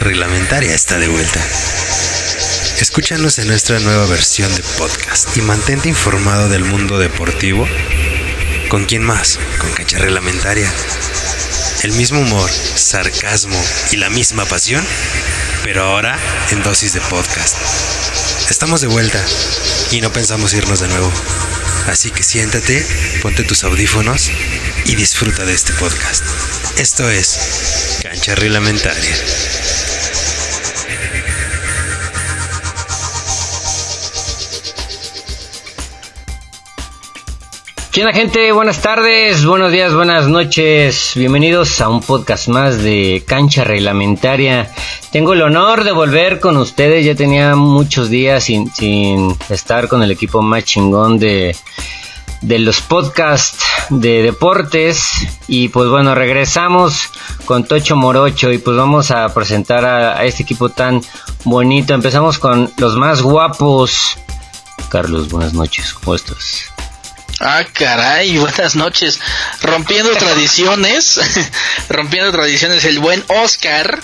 reglamentaria está de vuelta. Escúchanos en nuestra nueva versión de podcast y mantente informado del mundo deportivo. ¿Con quién más? Con cancha reglamentaria. El mismo humor, sarcasmo y la misma pasión, pero ahora en dosis de podcast. Estamos de vuelta y no pensamos irnos de nuevo. Así que siéntate, ponte tus audífonos y disfruta de este podcast. Esto es Cancha Reglamentaria. ¿Qué onda gente? Buenas tardes, buenos días, buenas noches. Bienvenidos a un podcast más de Cancha Reglamentaria. Tengo el honor de volver con ustedes. Ya tenía muchos días sin, sin estar con el equipo más chingón de, de los podcasts de deportes. Y pues bueno, regresamos con Tocho Morocho y pues vamos a presentar a, a este equipo tan bonito. Empezamos con los más guapos. Carlos, buenas noches, ¿cómo estás? Ah, caray, buenas noches. Rompiendo tradiciones, rompiendo tradiciones, el buen Oscar.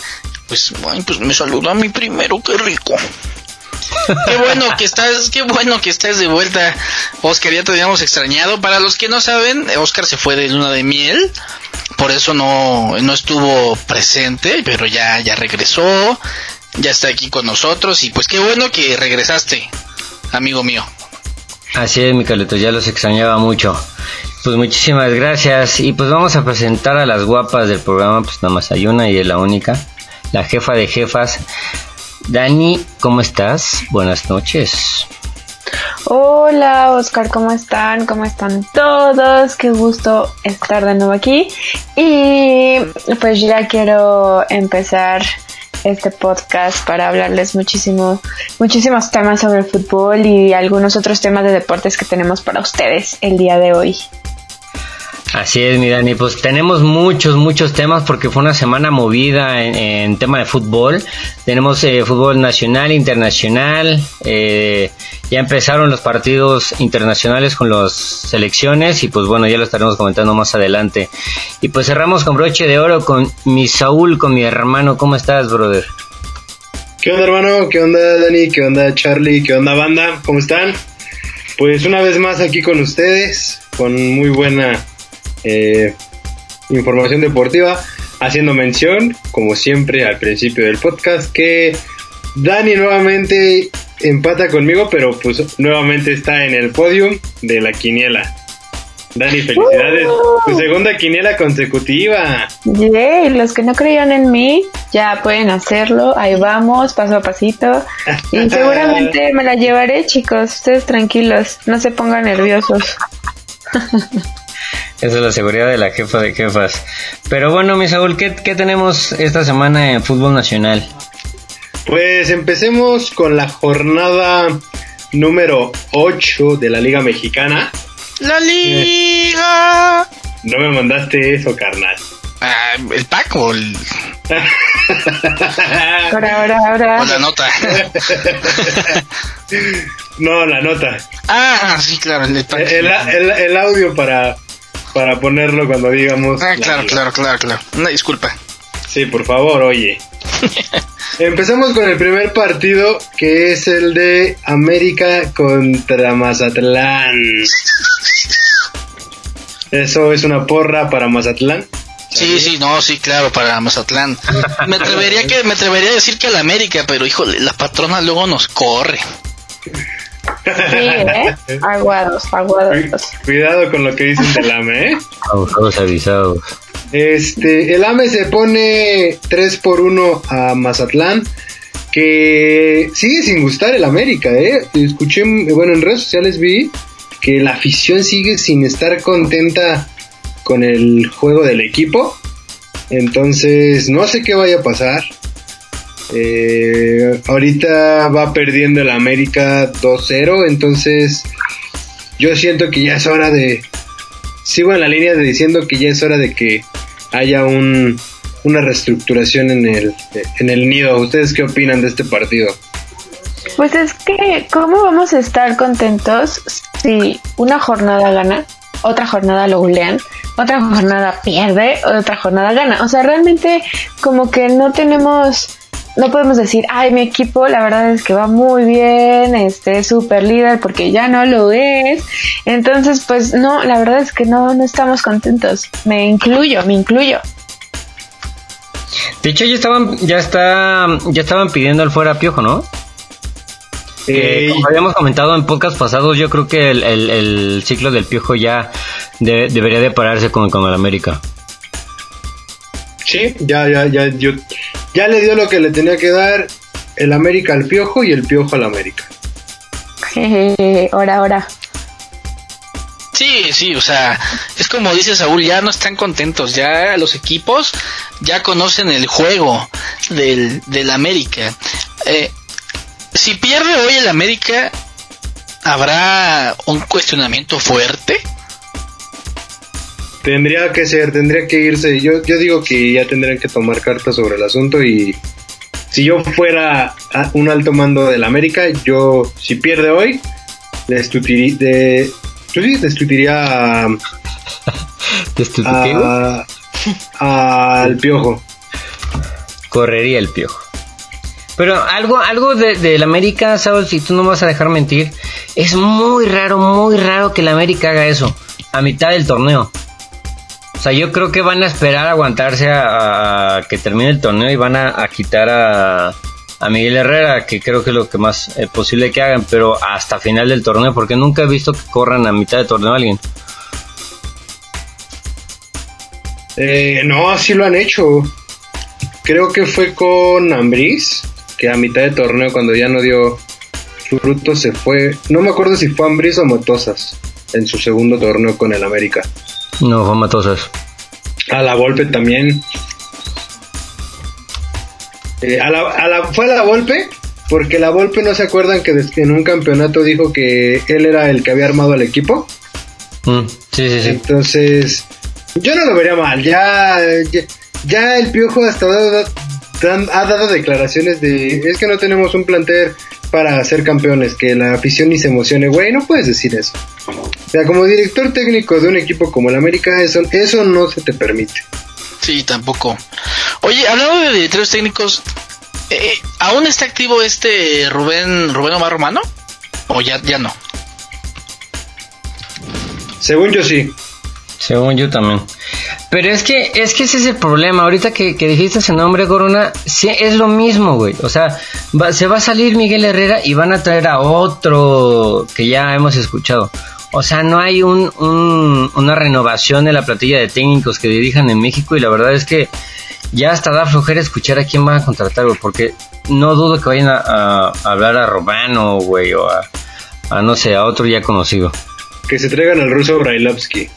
Pues, bueno, pues me saludó a mí primero, qué rico. Qué bueno que estás, qué bueno que estás de vuelta, Oscar, ya te habíamos extrañado. Para los que no saben, Oscar se fue de luna de miel, por eso no, no estuvo presente, pero ya, ya regresó, ya está aquí con nosotros y pues qué bueno que regresaste, amigo mío. Así es, mi Carleto, ya los extrañaba mucho. Pues muchísimas gracias. Y pues vamos a presentar a las guapas del programa, pues nada más hay una y es la única. La jefa de jefas. Dani, ¿cómo estás? Buenas noches. Hola Oscar, ¿cómo están? ¿Cómo están todos? Qué gusto estar de nuevo aquí. Y pues ya quiero empezar este podcast para hablarles muchísimo, muchísimos temas sobre fútbol y algunos otros temas de deportes que tenemos para ustedes el día de hoy. Así es, mi Dani. Pues tenemos muchos, muchos temas porque fue una semana movida en, tema de fútbol. Tenemos eh, fútbol nacional, internacional. Eh, ya empezaron los partidos internacionales con las selecciones y pues bueno, ya lo estaremos comentando más adelante. Y pues cerramos con broche de oro con mi Saúl, con mi hermano. ¿Cómo estás, brother? ¿Qué onda, hermano? ¿Qué onda, Dani? ¿Qué onda, Charlie? ¿Qué onda, banda? ¿Cómo están? Pues una vez más aquí con ustedes, con muy buena eh, información deportiva, haciendo mención, como siempre al principio del podcast, que Dani nuevamente empata conmigo, pero pues nuevamente está en el podium de la quiniela. Dani, felicidades. Tu segunda quiniela consecutiva. Yay, los que no creían en mí ya pueden hacerlo. Ahí vamos, paso a pasito. Y seguramente me la llevaré, chicos. Ustedes tranquilos, no se pongan nerviosos. Esa es la seguridad de la jefa de jefas. Pero bueno, mi Saúl, ¿qué, qué tenemos esta semana en fútbol nacional? Pues empecemos con la jornada número 8 de la Liga Mexicana. ¡La liga! No me mandaste eso, carnal. Ah, ¿El pack o, el- Ahora, ahora, ahora. o la nota? no, la nota. ah, sí, claro. El, el- el audio para, para ponerlo cuando digamos. Ah, la claro, claro, claro, claro. Una disculpa. Sí, por favor, oye. Empezamos con el primer partido, que es el de América contra Mazatlán. Eso es una porra para Mazatlán. Sí, sí, no, sí, claro, para Mazatlán. Me atrevería que me atrevería a decir que a la América, pero híjole, la patrona luego nos corre. Sí, ¿eh? Aguados, aguados. Cuidado con lo que dicen del AME, ¿eh? Todos avisados. Este, el AME se pone 3 por 1 a Mazatlán, que sigue sin gustar el América, ¿eh? Escuché, bueno, en redes sociales vi que la afición sigue sin estar contenta con el juego del equipo. Entonces, no sé qué vaya a pasar. Eh, ahorita va perdiendo el América 2-0, entonces yo siento que ya es hora de... Sigo en la línea de diciendo que ya es hora de que haya un, una reestructuración en el, en el nido. ¿Ustedes qué opinan de este partido? Pues es que, ¿cómo vamos a estar contentos si una jornada gana, otra jornada lo golean, otra jornada pierde, otra jornada gana? O sea, realmente como que no tenemos no podemos decir, ay, mi equipo la verdad es que va muy bien, este es súper líder porque ya no lo es. Entonces, pues no, la verdad es que no, no estamos contentos. Me incluyo, me incluyo. De hecho, ya estaban, ya está, ya estaban pidiendo el fuera piojo, ¿no? como habíamos comentado en podcast pasados, yo creo que el, ciclo del piojo ya debería de pararse con, con el América. Sí, ya, ya, ya, yo, ya le dio lo que le tenía que dar el América al Piojo y el Piojo al América. ahora, ahora. Sí, sí, o sea, es como dice Saúl, ya no están contentos, ya los equipos ya conocen el juego del, del América. Eh, si pierde hoy el América, ¿habrá un cuestionamiento fuerte? Tendría que ser, tendría que irse. Yo, yo digo que ya tendrían que tomar cartas sobre el asunto y si yo fuera un alto mando del América, yo, si pierde hoy, destituiría, de, destituiría a, al piojo. Correría el piojo. Pero algo, algo del de, América, ¿sabes? Si tú no vas a dejar mentir, es muy raro, muy raro que el América haga eso a mitad del torneo. O sea, yo creo que van a esperar a aguantarse a, que termine el torneo y van a, quitar a, Miguel Herrera, que creo que es lo que más es posible que hagan, pero hasta final del torneo, porque nunca he visto que corran a mitad de torneo a alguien. Eh, no, así lo han hecho. Creo que fue con Ambris, que a mitad de torneo, cuando ya no dio fruto, se fue. No me acuerdo si fue Ambris o Motosas en su segundo torneo con el América. No, fue Matosas. A la Volpe también. Eh, a la, fue a la Volpe porque la Volpe no se acuerdan que en un campeonato dijo que él era el que había armado al equipo. Mm, sí, sí, sí. Entonces, yo no lo vería mal. Ya, ya, el Piojo hasta ha dado declaraciones de es que no tenemos un plantel para ser campeones, que la afición ni se emocione, güey, no puedes decir eso. O sea, como director técnico de un equipo como el América, eso, eso no se te permite. Sí, tampoco. Oye, hablando de directores técnicos, eh, ¿aún está activo este Rubén, Rubén Omar Romano? ¿O ya, ya no? Según yo sí. Según yo también. Pero es que, es que ese es el problema. Ahorita que, dijiste ese nombre, Corona, sí, es lo mismo, güey. O sea, se va a salir Miguel Herrera y van a traer a otro que ya hemos escuchado. O sea, no hay un, una renovación de la platilla de técnicos que dirijan en México y la verdad es que ya hasta da flojera escuchar a quién van a contratar, güey, porque no dudo que vayan a, hablar a Romano, güey, o a, a, no sé, a otro ya conocido. Que se traigan al ruso Brailovsky.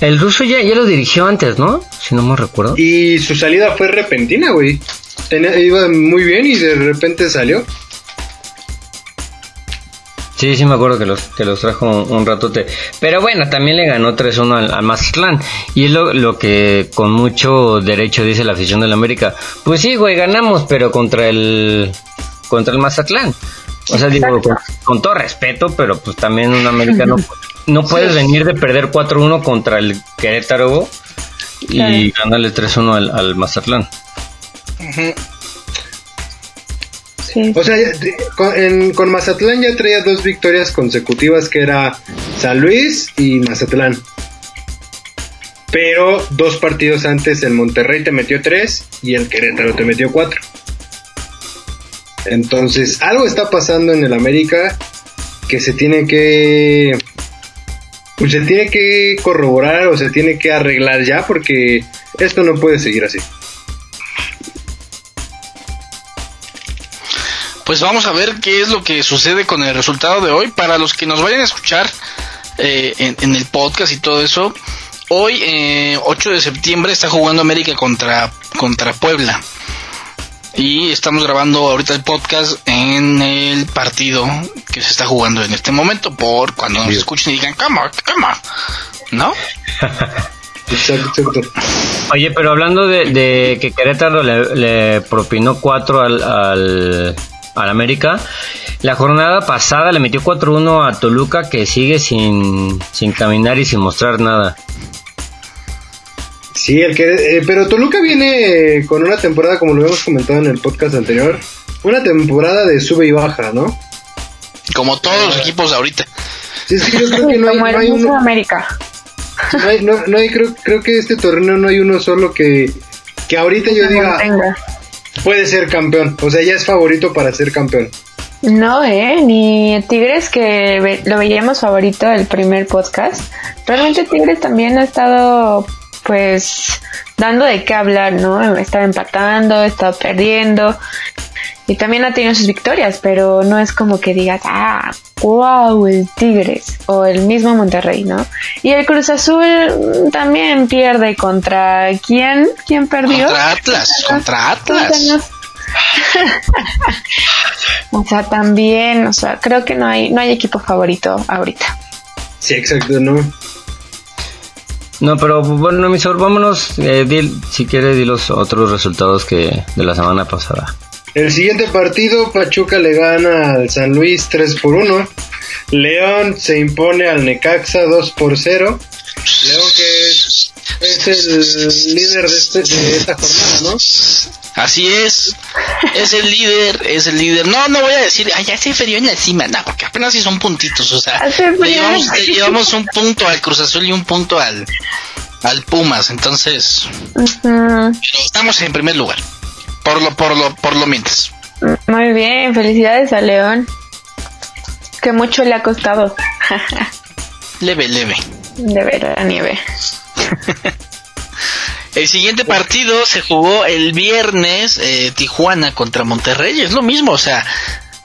El ruso ya, ya lo dirigió antes, ¿no? Si no me recuerdo. Y su salida fue repentina, güey. iba muy bien y de repente salió. Sí, sí me acuerdo que los, que los trajo un, ratote. Pero bueno, también le ganó 3-1 al, al, Mazatlán. Y es lo, lo, que con mucho derecho dice la afición del América. Pues sí, güey, ganamos, pero contra el contra el Mazatlán. O sea, digo, con, todo respeto, pero pues también un americano no puedes venir de perder 4-1 contra el Querétaro y ganarle 3-1 al, al, Mazatlán. O sea, con, Mazatlán ya traía dos victorias consecutivas que era San Luis y Mazatlán. Pero dos partidos antes el Monterrey te metió tres y el Querétaro te metió cuatro. Entonces, algo está pasando en el América que se tiene que pues se tiene que corroborar o se tiene que arreglar ya porque esto no puede seguir así. Pues vamos a ver qué es lo que sucede con el resultado de hoy. Para los que nos vayan a escuchar eh, en, el podcast y todo eso, hoy, 8 eh, de septiembre, está jugando América contra, contra Puebla. Y estamos grabando ahorita el podcast en el partido que se está jugando en este momento. Por cuando nos escuchen y digan, cama, cama, ¿no? Oye, pero hablando de, que Querétaro le, propinó 4 al, al, América, la jornada pasada le metió 4-1 a Toluca que sigue sin, sin caminar y sin mostrar nada. Sí, el que, eh, pero Toluca viene con una temporada, como lo habíamos comentado en el podcast anterior, una temporada de sube y baja, ¿no? Como todos los equipos ahorita. Sí, sí, yo creo que no hay, Como el no hay uno, América. no hay, no, no hay- creo, creo que este torneo no hay uno solo que, que ahorita yo diga. Puede ser campeón, o sea, ya es favorito para ser campeón. No, eh, ni Tigres que lo veíamos favorito el primer podcast. Realmente Tigres también ha estado, pues, dando de qué hablar, ¿no? Estaba empatando, estaba perdiendo. Y también ha tenido sus victorias, pero no es como que digas, ah, wow, el Tigres o el mismo Monterrey, ¿no? Y el Cruz Azul también pierde contra quién? ¿Quién perdió? Contra Atlas, contra Atlas. O sea, también, o sea, creo que no hay, no hay equipo favorito ahorita. Sí, exacto, ¿no? No, pero bueno, mi sabor, vámonos. eh, di- si quiere, di los otros resultados que de la semana pasada. El siguiente partido, Pachuca le gana al San Luis 3 por 1. León se impone al Necaxa 2 por 0. León que es, es el líder de, este- de esta jornada, ¿no? Así es. Es el líder, es el líder. No, no voy a decir, ay, ya se ferió en la cima, no, porque apenas sí son puntitos, o sea, le llevamos, le llevamos un punto al Cruz Azul y un punto al, al Pumas, entonces, pero estamos en primer lugar. Por lo, por lo, por lo mientras. Muy bien, felicidades a León. Que mucho le ha costado. Leve, leve. de ver la nieve. El siguiente partido se jugó el viernes, eh, Tijuana contra Monterrey, es lo mismo, o sea,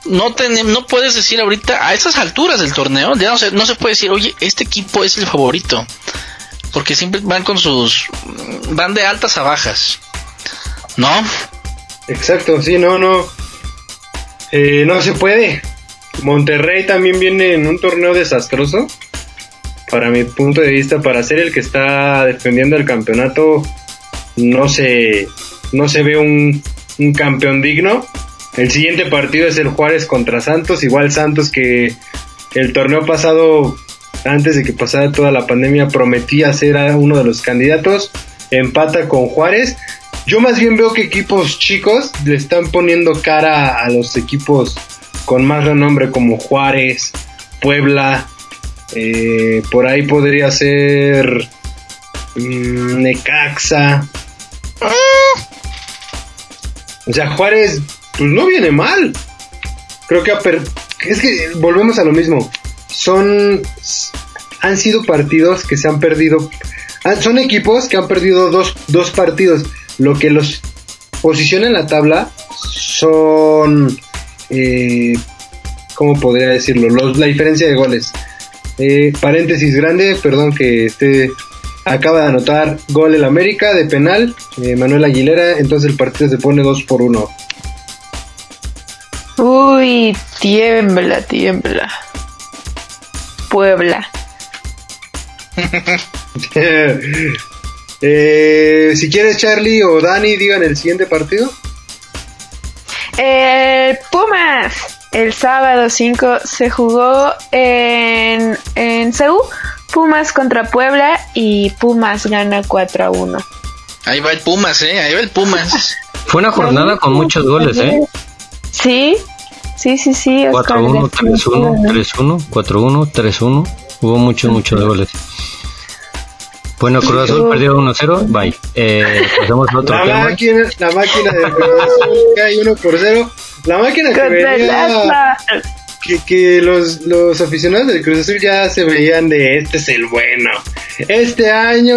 no no puedes decir ahorita, a estas alturas del torneo, ya no se, no se puede decir, oye, este equipo es el favorito, porque siempre van con sus, van de altas a bajas, ¿no? Exacto, sí, no, no. Eh, no se puede. Monterrey también viene en un torneo desastroso. Para mi punto de vista, para ser el que está defendiendo el campeonato, no se, no se ve un, un campeón digno. El siguiente partido es el Juárez contra Santos. Igual Santos que el torneo pasado, antes de que pasara toda la pandemia, prometía ser uno de los candidatos. Empata con Juárez. Yo más bien veo que equipos chicos le están poniendo cara a los equipos con más renombre como Juárez, Puebla. eh, por ahí podría ser mm, Necaxa. O sea, Juárez, pues no viene mal. Creo que es que volvemos a lo mismo. Son han sido partidos que se han perdido. ah, Son equipos que han perdido dos, dos partidos. Lo que los posiciona en la tabla son. Eh, ¿Cómo podría decirlo? Los, la diferencia de goles. Eh, paréntesis grande, perdón que esté. Acaba de anotar gol el América de penal, eh, Manuel Aguilera, entonces el partido se pone 2 por 1. Uy, tiembla, tiembla. Puebla. Eh, si quieres, Charlie o Dani, digan el siguiente partido. El Pumas. El sábado 5 se jugó en, en CEU. Pumas contra Puebla y Pumas gana 4 a 1. Ahí va el Pumas, eh, ahí va el Pumas. Fue una jornada con muchos goles, ¿eh? Sí, sí, sí, sí. Oscar, 4-1, 3-1, 3-1, 4-1, 3-1. Hubo muchos, muchos goles. Bueno, Cruz Azul perdió 1-0. Bye. Eh, pasamos a otro La tema. máquina, la máquina de Cruz Azul cae 1 por 0. La máquina que venía, Atlas. que, que los, los aficionados del Cruz Azul ya se veían de este es el bueno. Este año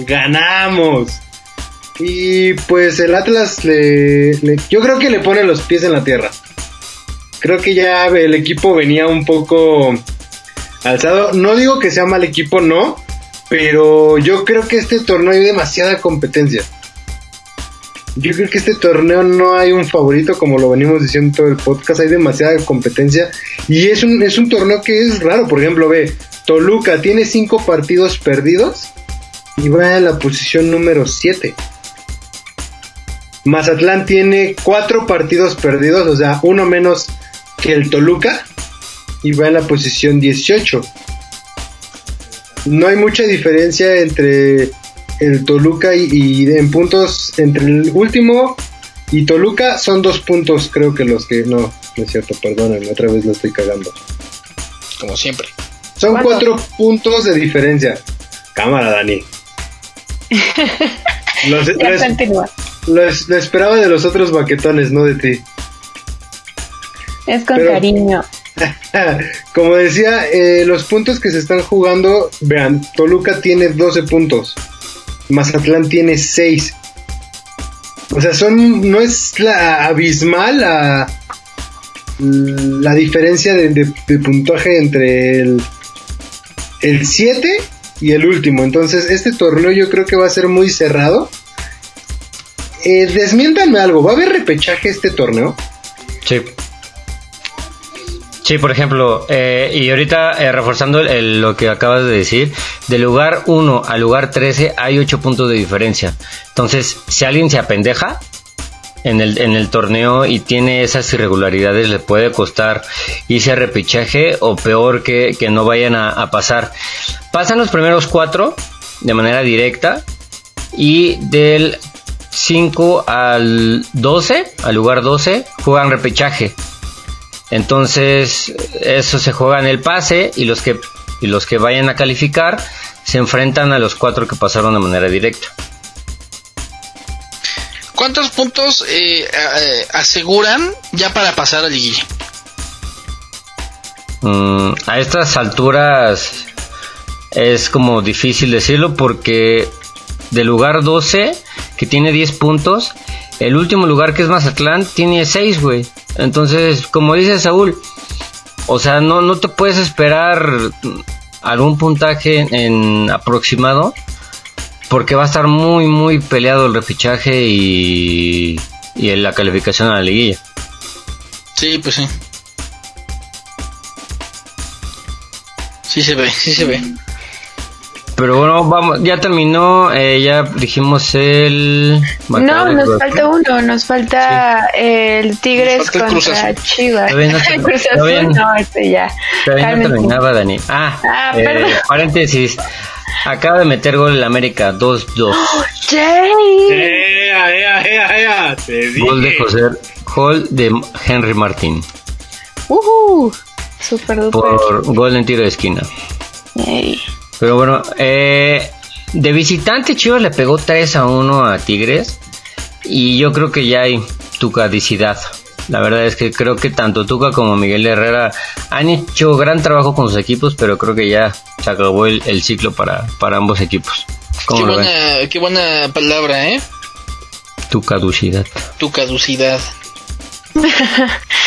ganamos. Y pues el Atlas le, le- yo creo que le pone los pies en la tierra. Creo que ya el equipo venía un poco alzado. No digo que sea mal equipo, no. Pero yo creo que este torneo hay demasiada competencia. Yo creo que este torneo no hay un favorito, como lo venimos diciendo todo el podcast. Hay demasiada competencia. Y es un, es un torneo que es raro. Por ejemplo, ve, Toluca tiene cinco partidos perdidos y va en la posición número 7. Mazatlán tiene cuatro partidos perdidos, o sea, uno menos que el Toluca y va en la posición 18. No hay mucha diferencia entre el Toluca y, y en puntos entre el último y Toluca son dos puntos, creo que los que no, no es cierto, perdónenme, otra vez lo estoy cagando. Como siempre. Son ¿Cuánto? cuatro puntos de diferencia. Cámara, Dani. Los- Ya lo, esperaba de los otros baquetones, no de ti. Es con Pero- cariño. Como decía, eh, los puntos que se están jugando, vean, Toluca tiene 12 puntos, Mazatlán tiene 6. O sea, son no es la abismal la, la diferencia de, puntaje entre el, el 7 y el último. Entonces, este torneo yo creo que va a ser muy cerrado. Eh, desmiéntanme algo, ¿va a haber repechaje este torneo? Sí. Sí, por ejemplo, eh, y ahorita eh, reforzando el- lo que acabas de decir, del lugar 1 al lugar 13 hay 8 puntos de diferencia. Entonces, si alguien se apendeja en el, en el torneo y tiene esas irregularidades, le puede costar irse a repechaje o peor que, que no vayan a, a pasar. Pasan los primeros 4 de manera directa y del 5 al 12, al lugar 12, juegan repechaje. Entonces, eso se juega en el pase y los que y los que vayan a calificar se enfrentan a los cuatro que pasaron de manera directa. ¿Cuántos puntos eh, eh, aseguran ya para pasar a liguilla? Mm, a estas alturas es como difícil decirlo porque del lugar 12 que tiene 10 puntos, el último lugar que es Mazatlán tiene 6, güey. Entonces, como dice Saúl, o sea, no, no te puedes esperar algún puntaje en aproximado porque va a estar muy, muy peleado el refichaje y, y la calificación a la liguilla. Sí, pues sí. Sí se ve, sí se ve. Pero bueno, vamos, ya terminó, eh, ya dijimos el... No, nos Cruz falta uno, nos falta el Tigres falta el Cruz contra Azul. Chivas. Bien, no Cruz. Azul, no, este ya. Todavía no terminaba, Dani. Ah, Ah, eh, perdón. paréntesis. Acaba de meter gol el América, 2-2. Jay. ¡Ea, ea, ea, ea! Te dije. Gol de José, gol de Henry Martín. Ujú. Super duper. Por gol en tiro de esquina. Ey. Pero bueno, eh, de visitante Chivas le pegó 3 a 1 a Tigres. Y yo creo que ya hay tucadicidad. La verdad es que creo que tanto Tuca como Miguel Herrera han hecho gran trabajo con sus equipos, pero creo que ya se acabó el, el ciclo para, para ambos equipos. ¿Cómo Qué buena, qué buena palabra, ¿eh? Tu caducidad. Tu caducidad.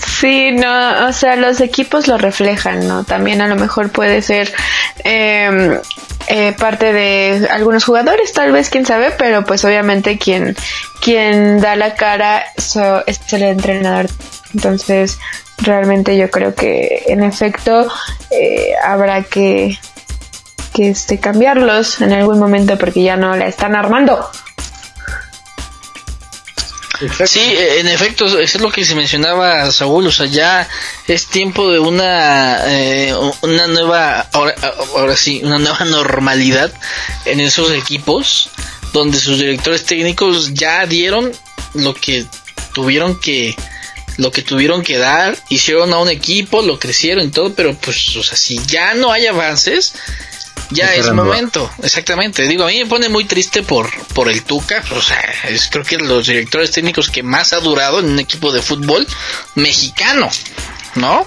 Sí, no, o sea, los equipos lo reflejan, ¿no? También a lo mejor puede ser eh, eh, parte de algunos jugadores, tal vez, quién sabe, pero pues obviamente quien, quien da la cara so- es el entrenador. Entonces, realmente yo creo que en efecto eh, habrá que, que este, cambiarlos en algún momento porque ya no la están armando. Sí, eh, en efecto, eso es lo que se mencionaba Saúl, o sea, ya es tiempo de una eh, una nueva, ahora sí, una nueva normalidad en esos equipos, donde sus directores técnicos ya dieron lo que tuvieron que lo que tuvieron que dar, hicieron a un equipo, lo crecieron y todo, pero pues, o sea, si ya no hay avances, ya es momento, exactamente. Digo, a mí me pone muy triste por, por el Tuca, o sea, es, creo que los directores técnicos que más ha durado en un equipo de fútbol mexicano, ¿no?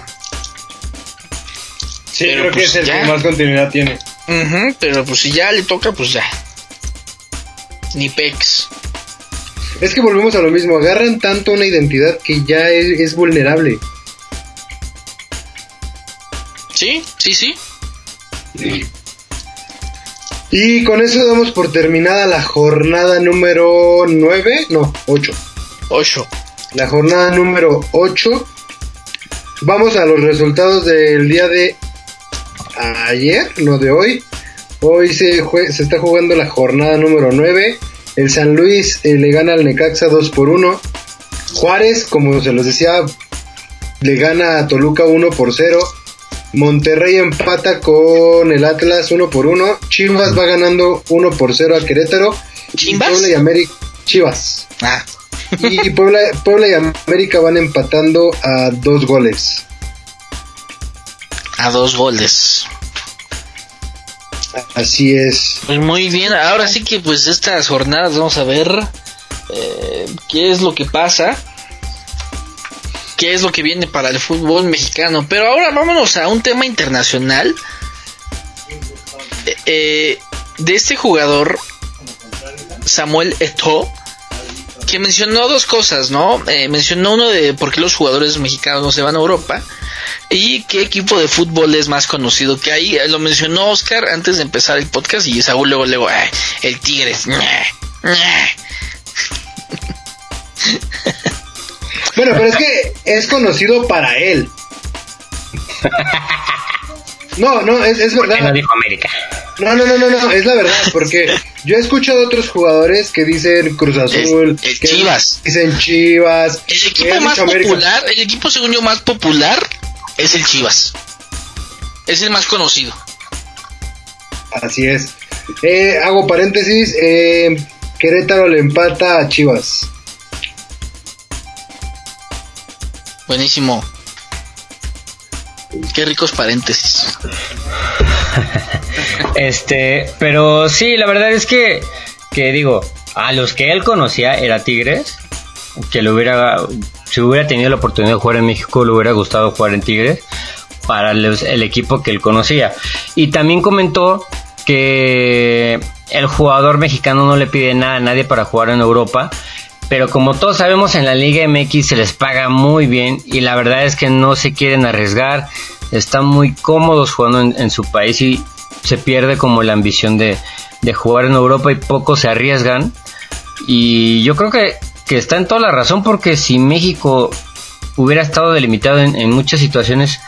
Sí, Pero creo que pues es el ya. que más continuidad tiene. Ujú, pero pues si ya le toca, pues ya. Ni pex. Es que volvemos a lo mismo, agarran tanto una identidad que ya es, es vulnerable. Sí, sí, sí. Y con eso damos por terminada la jornada número 9, no, 8. Ocho. La jornada número 8. Vamos a los resultados del día de ayer, no de hoy. Hoy se, se está jugando la jornada número 9. El San Luis eh, le gana al Necaxa 2 por 1. Juárez, como se los decía, le gana a Toluca 1 por 0. Monterrey empata con el Atlas 1 por 1. Chivas va ganando 1 por 0 a Querétaro. ¿Chimbas? Puebla y América. Chivas. Ah, Y Puebla, Puebla y América van empatando a dos goles. a dos goles. Así es. Pues muy bien, ahora sí que pues estas jornadas vamos a ver eh, qué es lo que pasa, qué es lo que viene para el fútbol mexicano. Pero ahora vámonos a un tema internacional eh, de este jugador Samuel Eto'o que mencionó dos cosas, ¿no? Eh, mencionó uno de por qué los jugadores mexicanos no se van a Europa y qué equipo de fútbol es más conocido que hay. Eh, Lo mencionó Oscar antes de empezar el podcast y Saúl luego, luego, "Ay, el Tigres. ñe, ñe". Bueno, pero es que es conocido para él. No, no, es, es ¿Por qué no verdad. dijo América? No, no, no, no, no, es la verdad, porque yo he escuchado otros jugadores que dicen Cruz Azul, que Chivas. dicen Chivas, El equipo más América. popular, el equipo según yo más popular es el Chivas. Es el más conocido. Así es. Eh, hago paréntesis, eh, Querétaro le empata a Chivas. Buenísimo. Qué ricos paréntesis. Este, pero sí, la verdad es que, que digo, a los que él conocía era Tigres, que le hubiera, si hubiera tenido la oportunidad de jugar en México, le hubiera gustado jugar en Tigres para el equipo que él conocía. Y también comentó que el jugador mexicano no le pide nada a nadie para jugar en Europa. Pero como todos sabemos en la Liga MX se les paga muy bien y la verdad es que no se quieren arriesgar, están muy cómodos jugando en, su país y se pierde como la ambición de, de jugar en Europa y pocos se arriesgan. Y yo creo que, que está en toda la razón porque si México hubiera estado delimitado en, muchas situaciones,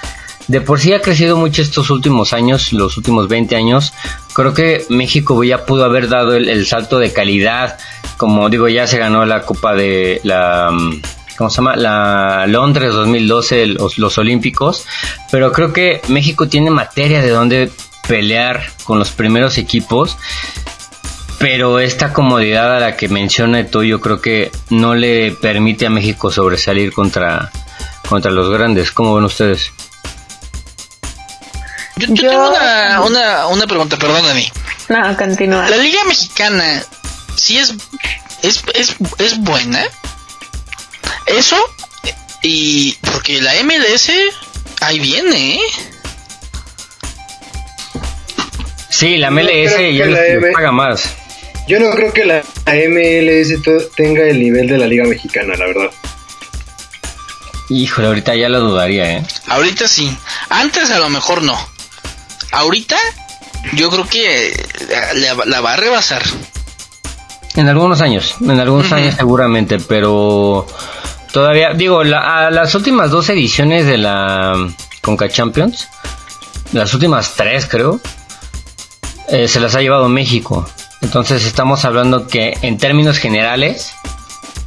de por sí ha crecido mucho estos últimos años, los últimos 20 años. Creo que México ya pudo haber dado el salto de calidad. Como digo, ya se ganó la Copa de la. mm, ¿Cómo se llama? La Londres 2012, los, los Olímpicos. Pero creo que México tiene materia de donde pelear con los primeros equipos. Pero esta comodidad a la que menciona tú, yo creo que no le permite a México sobresalir contra, contra los grandes. ¿Cómo ven ustedes? Yo, yo Yo- tengo una, una, una pregunta, perdóname. No, continúa. La Liga Mexicana, sí es, es, es, es buena. Eso, y porque la MLS ahí viene, ¿eh? Sí, la MLS creo ya la M- paga más. Yo no creo que la MLS tenga el nivel de la Liga Mexicana, la verdad. Híjole, ahorita ya lo dudaría, ¿eh? Ahorita sí. Antes a lo mejor no. Ahorita yo creo que la, la va a rebasar. En algunos años, en algunos años seguramente, pero todavía, digo, la- a las últimas dos ediciones de la um, Conca Champions, las últimas tres creo, eh, se las ha llevado México. Entonces estamos hablando que en términos generales,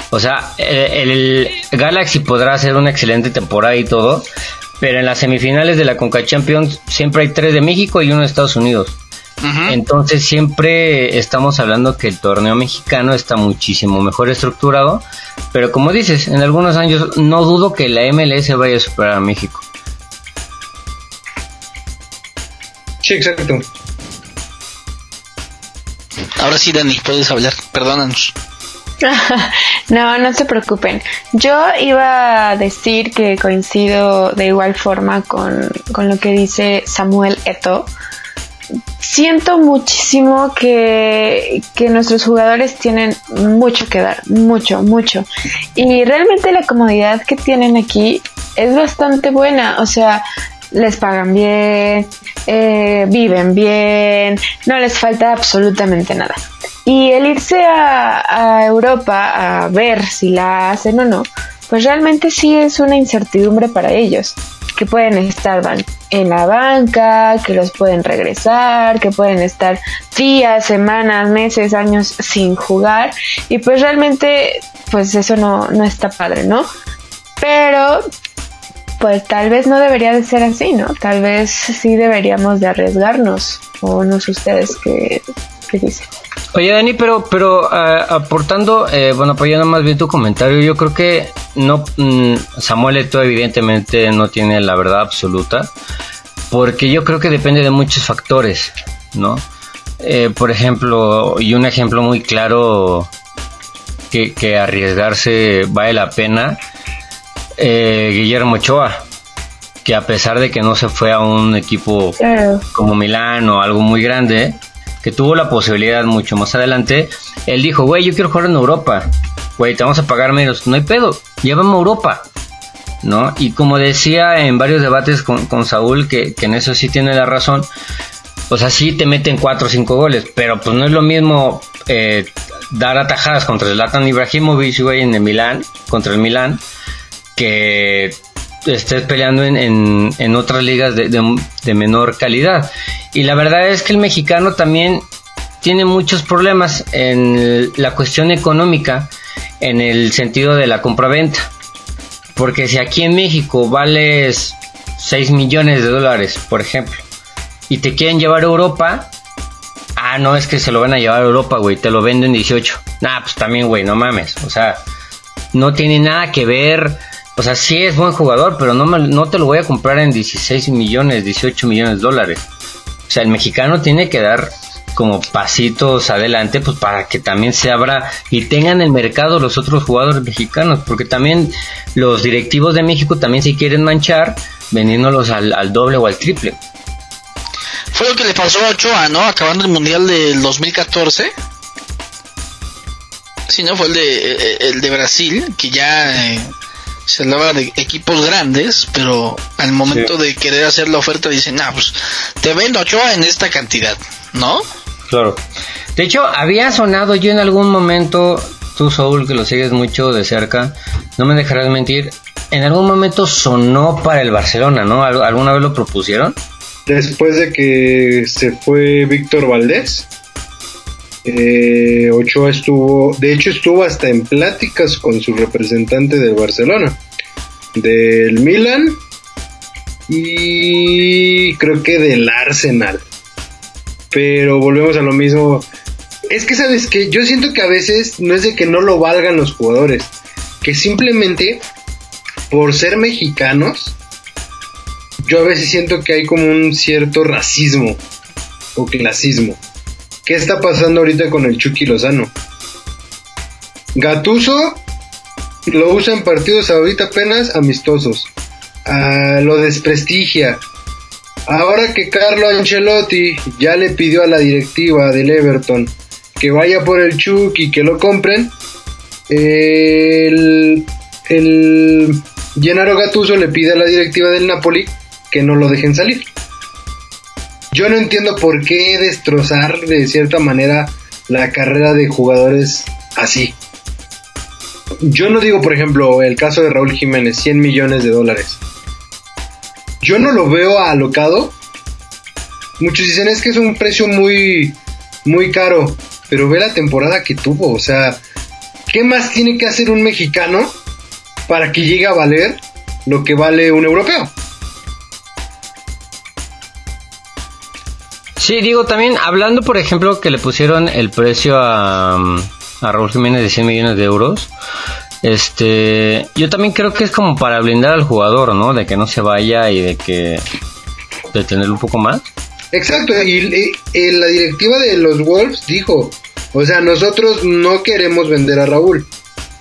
o sea, el, el Galaxy podrá hacer una excelente temporada y todo, pero en las semifinales de la Conca Champions siempre hay tres de México y uno de Estados Unidos. Entonces siempre estamos hablando que el torneo mexicano está muchísimo mejor estructurado, pero como dices, en algunos años no dudo que la MLS vaya a superar a México. Sí, exacto. Ahora sí, Dani, puedes hablar. Perdónanos. no, no se preocupen. Yo iba a decir que coincido de igual forma con, con lo que dice Samuel Eto. Siento muchísimo que, que nuestros jugadores tienen mucho que dar, mucho, mucho. Y realmente la comodidad que tienen aquí es bastante buena. O sea, les pagan bien, eh, viven bien, no les falta absolutamente nada. Y el irse a, a Europa a ver si la hacen o no, pues realmente sí es una incertidumbre para ellos. Que pueden estar en la banca, que los pueden regresar, que pueden estar días, semanas, meses, años sin jugar. Y pues realmente, pues eso no, no está padre, ¿no? Pero pues tal vez no debería de ser así, ¿no? Tal vez sí deberíamos de arriesgarnos, o no sé ustedes qué, Oye, Dani, pero, pero ah, aportando, eh, bueno, apoyando más bien tu comentario, yo creo que no, mm, Samuel Eto'o evidentemente no tiene la verdad absoluta, porque yo creo que depende de muchos factores, ¿no? Eh, por ejemplo, y un ejemplo muy claro que, que arriesgarse vale la pena, eh, Guillermo Ochoa, que a pesar de que no se fue a un equipo Claro. como Milán o algo muy grande, que tuvo la posibilidad mucho más adelante, él dijo, güey, yo quiero jugar en Europa, güey, te vamos a pagar menos, no hay pedo, llévame a Europa, ¿no? Y como decía en varios debates con, con Saúl, que, que en eso sí tiene la razón, o sea, sí te meten 4 o 5 goles, pero pues no es lo mismo eh, dar atajadas contra el Zlatan Ibrahimovic, güey, en el Milán, contra el Milán, que estés peleando en, en- en otras ligas de, de- de menor calidad. Y la verdad es que el mexicano también tiene muchos problemas en la cuestión económica, en el sentido de la compraventa. Porque si aquí en México vales 6 millones de dólares, por ejemplo, y te quieren llevar a Europa, ah, no, es que se lo van a llevar a Europa, güey, te lo vendo en 18. Nah, pues también, güey, no mames. O sea, no tiene nada que ver. O sea, sí es buen jugador, pero no, me- no te lo voy a comprar en 16 millones, 18 millones de dólares. O sea, el mexicano tiene que dar como pasitos adelante, pues para que también se abra y tengan el mercado los otros jugadores mexicanos, porque también los directivos de México también se quieren manchar vendiéndolos al, doble o al triple. Fue lo que le pasó a Ochoa, ¿no? Acabando el Mundial del 2014. Sí, ¿no? Fue el de, eh, el de Brasil, que ya eh, se hablaba de equipos grandes, pero al momento de querer hacer la oferta dicen, ah, pues te vendo a Ochoa en esta cantidad, ¿no? Claro. De hecho, había sonado yo en algún momento, tú Saúl, que lo sigues mucho de cerca, no me dejarás mentir, en algún momento sonó para el Barcelona, ¿no? ¿Al- ¿Alguna vez lo propusieron? Después de que se fue Víctor Valdés, eh, Ochoa estuvo, de hecho estuvo hasta en pláticas con su representante del Barcelona, del Milan y creo que del Arsenal. Pero volvemos a lo mismo. Es que sabes que yo siento que a veces no es de que no lo valgan los jugadores, que simplemente por ser mexicanos yo a veces siento que hay como un cierto racismo o clasismo. ¿Qué está pasando ahorita con el Chucky Lozano? Gatuso lo usa en partidos ahorita apenas amistosos. Ah, lo desprestigia. Ahora que Carlo Ancelotti ya le pidió a la directiva del Everton que vaya por el Chucky, que lo compren, el, el Gennaro le pide a la directiva del Napoli que no lo dejen salir. Yo no entiendo por qué destrozar de cierta manera la carrera de jugadores así. Yo no digo, por ejemplo, el caso de Raúl Jiménez, 100 millones de dólares. Yo no lo veo alocado. Muchos dicen es que es un precio muy, muy caro. Pero ve la temporada que tuvo. O sea, ¿qué más tiene que hacer un mexicano para que llegue a valer lo que vale un europeo? Sí, digo, también hablando, por ejemplo, que le pusieron el precio a, a Raúl Jiménez de 100 millones de euros. Este, yo también creo que es como para blindar al jugador, ¿no? De que no se vaya y de que de un poco más. Exacto, y, y- y la directiva de los Wolves dijo, o sea, nosotros no queremos vender a Raúl.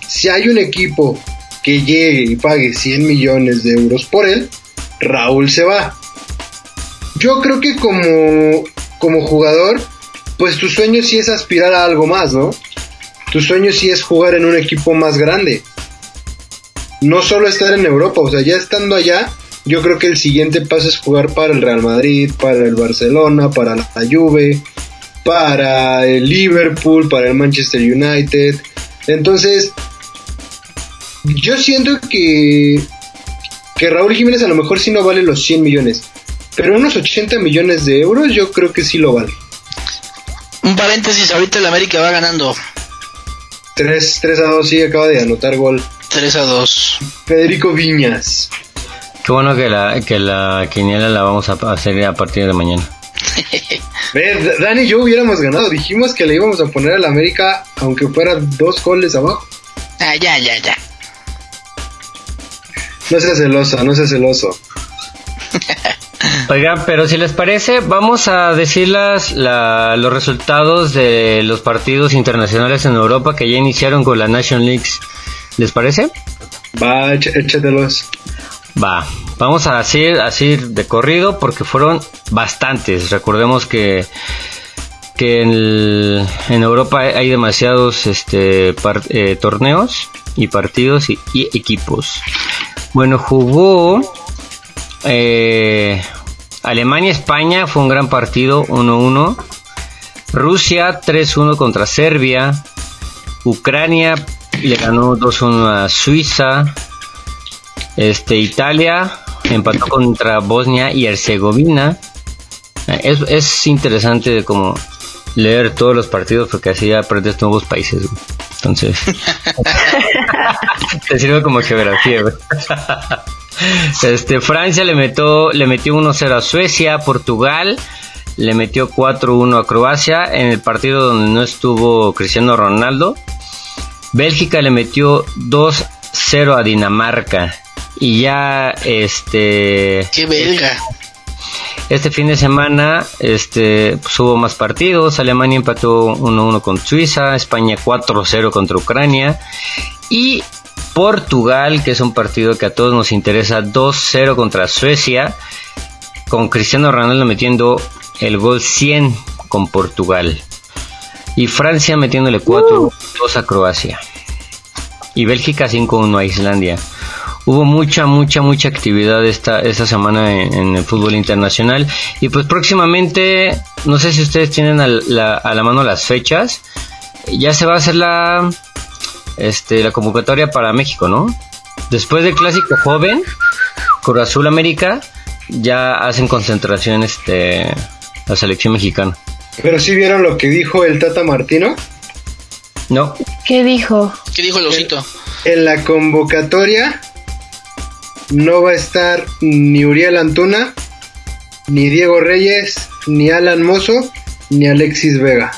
Si hay un equipo que llegue y pague 100 millones de euros por él, Raúl se va. Yo creo que como, como jugador, pues tu sueño sí es aspirar a algo más, ¿no? Tu sueño sí es jugar en un equipo más grande. No solo estar en Europa, o sea, ya estando allá, yo creo que el siguiente paso es jugar para el Real Madrid, para el Barcelona, para la Juve, para el Liverpool, para el Manchester United. Entonces, yo siento que que Raúl Jiménez a lo mejor sí no vale los 100 millones, pero unos 80 millones de euros yo creo que sí lo vale. Un paréntesis, ahorita el América va ganando 3, 3 a 2, sí, acaba de anotar gol. 3 a 2. Federico Viñas. Qué bueno que la, que la quiniela la vamos a hacer a partir de mañana. Ve, Dani y yo hubiéramos ganado. Dijimos que le íbamos a poner a la América, aunque fuera dos goles abajo. Ah, ya, ya, ya. No seas celoso, no seas celoso. Oigan, pero si les parece, vamos a decir las, la- los resultados de los partidos internacionales en Europa que ya iniciaron con la Nation Leagues. ¿Les parece? Va, éch- échatelos. Va, vamos a decir así de corrido porque fueron bastantes. Recordemos que que en, el- en Europa hay- hay demasiados este par- eh, torneos y partidos y, y equipos. Bueno, jugó eh, Alemania-España, fue un gran partido, 1-1. Rusia 3-1 contra Serbia. Ucrania le ganó 2-1 a Suiza. Este, Italia empató contra Bosnia y Herzegovina. Es, es interesante como leer todos los partidos porque así aprendes nuevos países. güey. Entonces, te sirve como geografía. Este, Francia le metió, le metió 1-0 a Suecia, Portugal le metió 4-1 a Croacia en el partido donde no estuvo Cristiano Ronaldo. Bélgica le metió 2-0 a Dinamarca. Y ya este Qué belga. Este fin de semana este pues, hubo más partidos. Alemania empató 1-1 con Suiza, España 4-0 contra Ucrania y Portugal, que es un partido que a todos nos interesa, 2-0 contra Suecia, con Cristiano Ronaldo metiendo el gol 100 con Portugal. Y Francia metiéndole 4-2 a Croacia. Y Bélgica 5-1 a Islandia. Hubo mucha, mucha, mucha actividad esta, esta semana en, en el fútbol internacional. Y pues próximamente, no sé si ustedes tienen a la, a la mano las fechas. Ya se va a hacer la, este, la convocatoria para México, ¿no? Después del clásico joven, Cruz Azul América, ya hacen concentración este, la selección mexicana. Pero sí vieron lo que dijo el Tata Martino. No, ¿Qué dijo? ¿Qué dijo el osito? En la convocatoria no va a estar ni Uriel Antuna, ni Diego Reyes, ni Alan Mozo, ni Alexis Vega.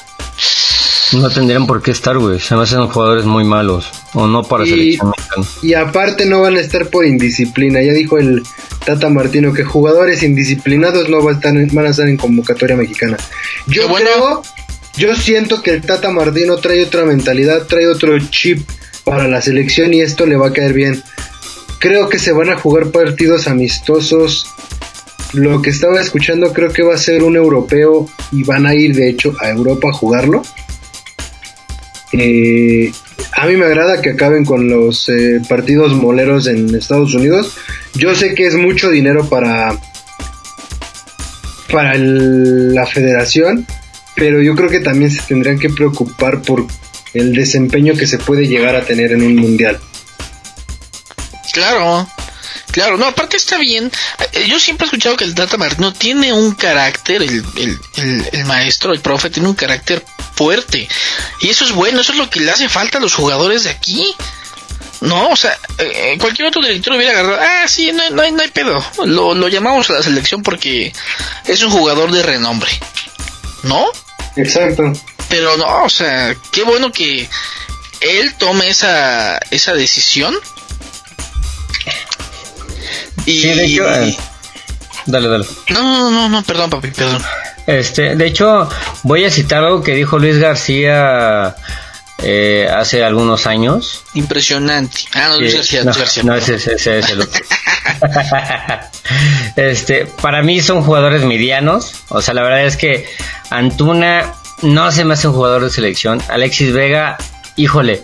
no tendrían por qué estar, güey. Se me hacen jugadores muy malos. O no para Y- selección mexicana. Y aparte no van a estar por indisciplina. Ya dijo el Tata Martino que jugadores indisciplinados no van a estar en, van a estar en convocatoria mexicana. Yo bueno. creo, yo siento que el Tata Martino trae otra mentalidad, trae otro chip para la selección y esto le va a caer bien. Creo que se van a jugar partidos amistosos. Lo que estaba escuchando creo que va a ser un europeo y van a ir de hecho a Europa a jugarlo. Eh, a mí me agrada que acaben con los eh, partidos moleros en Estados Unidos. Yo sé que es mucho dinero para para la federación, pero yo creo que también se tendrían que preocupar por el desempeño que se puede llegar a tener en un mundial. Claro, claro, no, aparte está bien. Yo siempre he escuchado que el Tata Martino tiene un carácter, el, el, el, el maestro, el profe, tiene un carácter fuerte. Y eso es bueno, eso es lo que le hace falta a los jugadores de aquí. No, o sea, eh, cualquier otro director hubiera agarrado, ah, sí, no, hay- no, no hay pedo. Lo, lo llamamos a la selección porque es un jugador de renombre. ¿No? Exacto. Pero no, o sea, qué bueno que él tome esa, esa decisión. Y... Sí, de hecho, eh, dale, dale. No, no, no, no, perdón, papi, perdón. Este, de hecho, voy a citar algo que dijo Luis García eh, hace algunos años. Impresionante. Ah, no, Luis García, no, Luis García. no, ese, ese- es el otro. este, para mí son jugadores medianos. O sea, la verdad es que Antuna no se me hace un jugador de selección. Alexis Vega, híjole,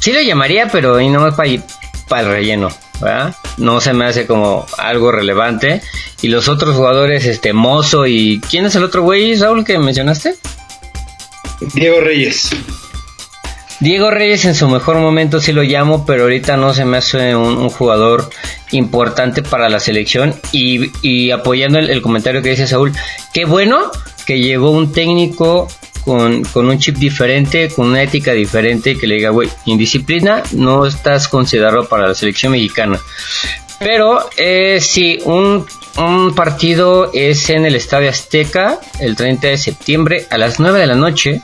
sí lo llamaría, pero ahí nomás para el relleno. ¿Verdad? No se me hace como algo relevante. Y los otros jugadores, este, Mozo y. ¿Quién es el otro güey, Raúl, que mencionaste? Diego Reyes. Diego Reyes en su mejor momento sí lo llamo, pero ahorita no se me hace un, un jugador importante para la selección. Y, y apoyando el, el comentario que dice Saúl, qué bueno que llegó un técnico con, un chip diferente, con una ética diferente, que le diga, güey, indisciplina no estás considerado para la selección mexicana. Pero eh, sí, un, un partido es en el Estadio Azteca el 30 de septiembre a las 9 de la noche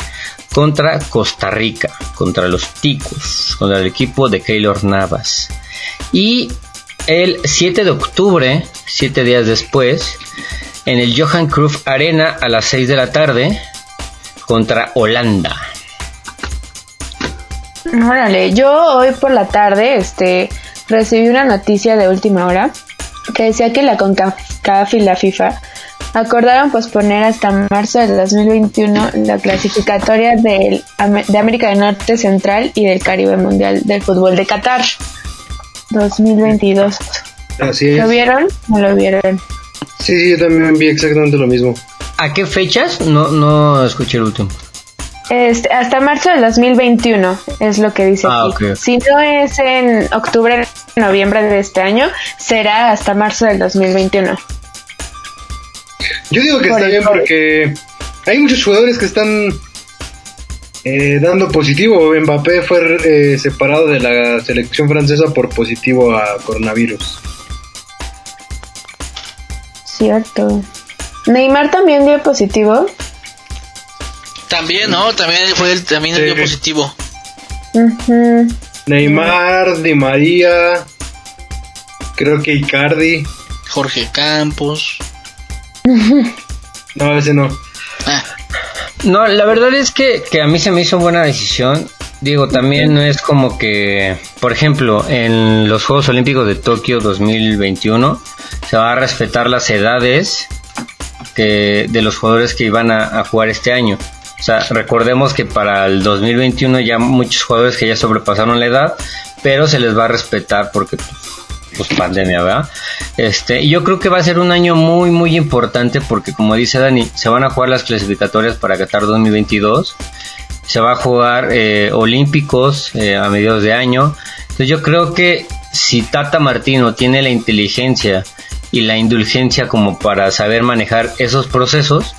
contra Costa Rica, contra los Ticos, contra el equipo de Keylor Navas. Y el 7 de octubre, 7 días después, en el Johan Cruyff Arena a las 6 de la tarde contra Holanda. Órale, yo hoy por la tarde este, recibí una noticia de última hora que decía que la CONCACAF y la FIFA acordaron posponer hasta marzo del 2021 la clasificatoria del, de América del Norte Central y del Caribe Mundial del Fútbol de Qatar 2022. Así es. ¿Lo vieron? ¿No lo vieron? Sí, sí, yo también vi exactamente lo mismo. ¿A qué fechas? No, no escuché el último. Este, hasta marzo del 2021 es lo que dice Ah, aquí. ok. Si no es en octubre, noviembre de este año, será hasta marzo del 2021. Yo digo que Por está bien COVID. porque hay muchos jugadores que están eh, dando positivo. Mbappé fue eh, separado de la selección francesa por positivo a coronavirus. Cierto. Neymar también dio positivo. También, ¿no? También fue el, también el Sí. dio positivo. Neymar, Di María, creo que Icardi. Jorge Campos. No, ese no. Ah, No, la verdad es que, que a mí se me hizo buena decisión. Digo, también no es como que, por ejemplo, en los Juegos Olímpicos de Tokio 2021 se va a respetar las edades de los jugadores que iban a, jugar este año. O sea, recordemos que para el 2021 ya muchos jugadores que ya sobrepasaron la edad, pero se les va a respetar porque pues pandemia, ¿verdad? Este, yo creo que va a ser un año muy, muy importante porque como dice Dani, se van a jugar las clasificatorias para Qatar 2022, se va a jugar eh, olímpicos eh, a mediados de año, entonces yo creo que si Tata Martino tiene la inteligencia y la indulgencia como para saber manejar esos procesos,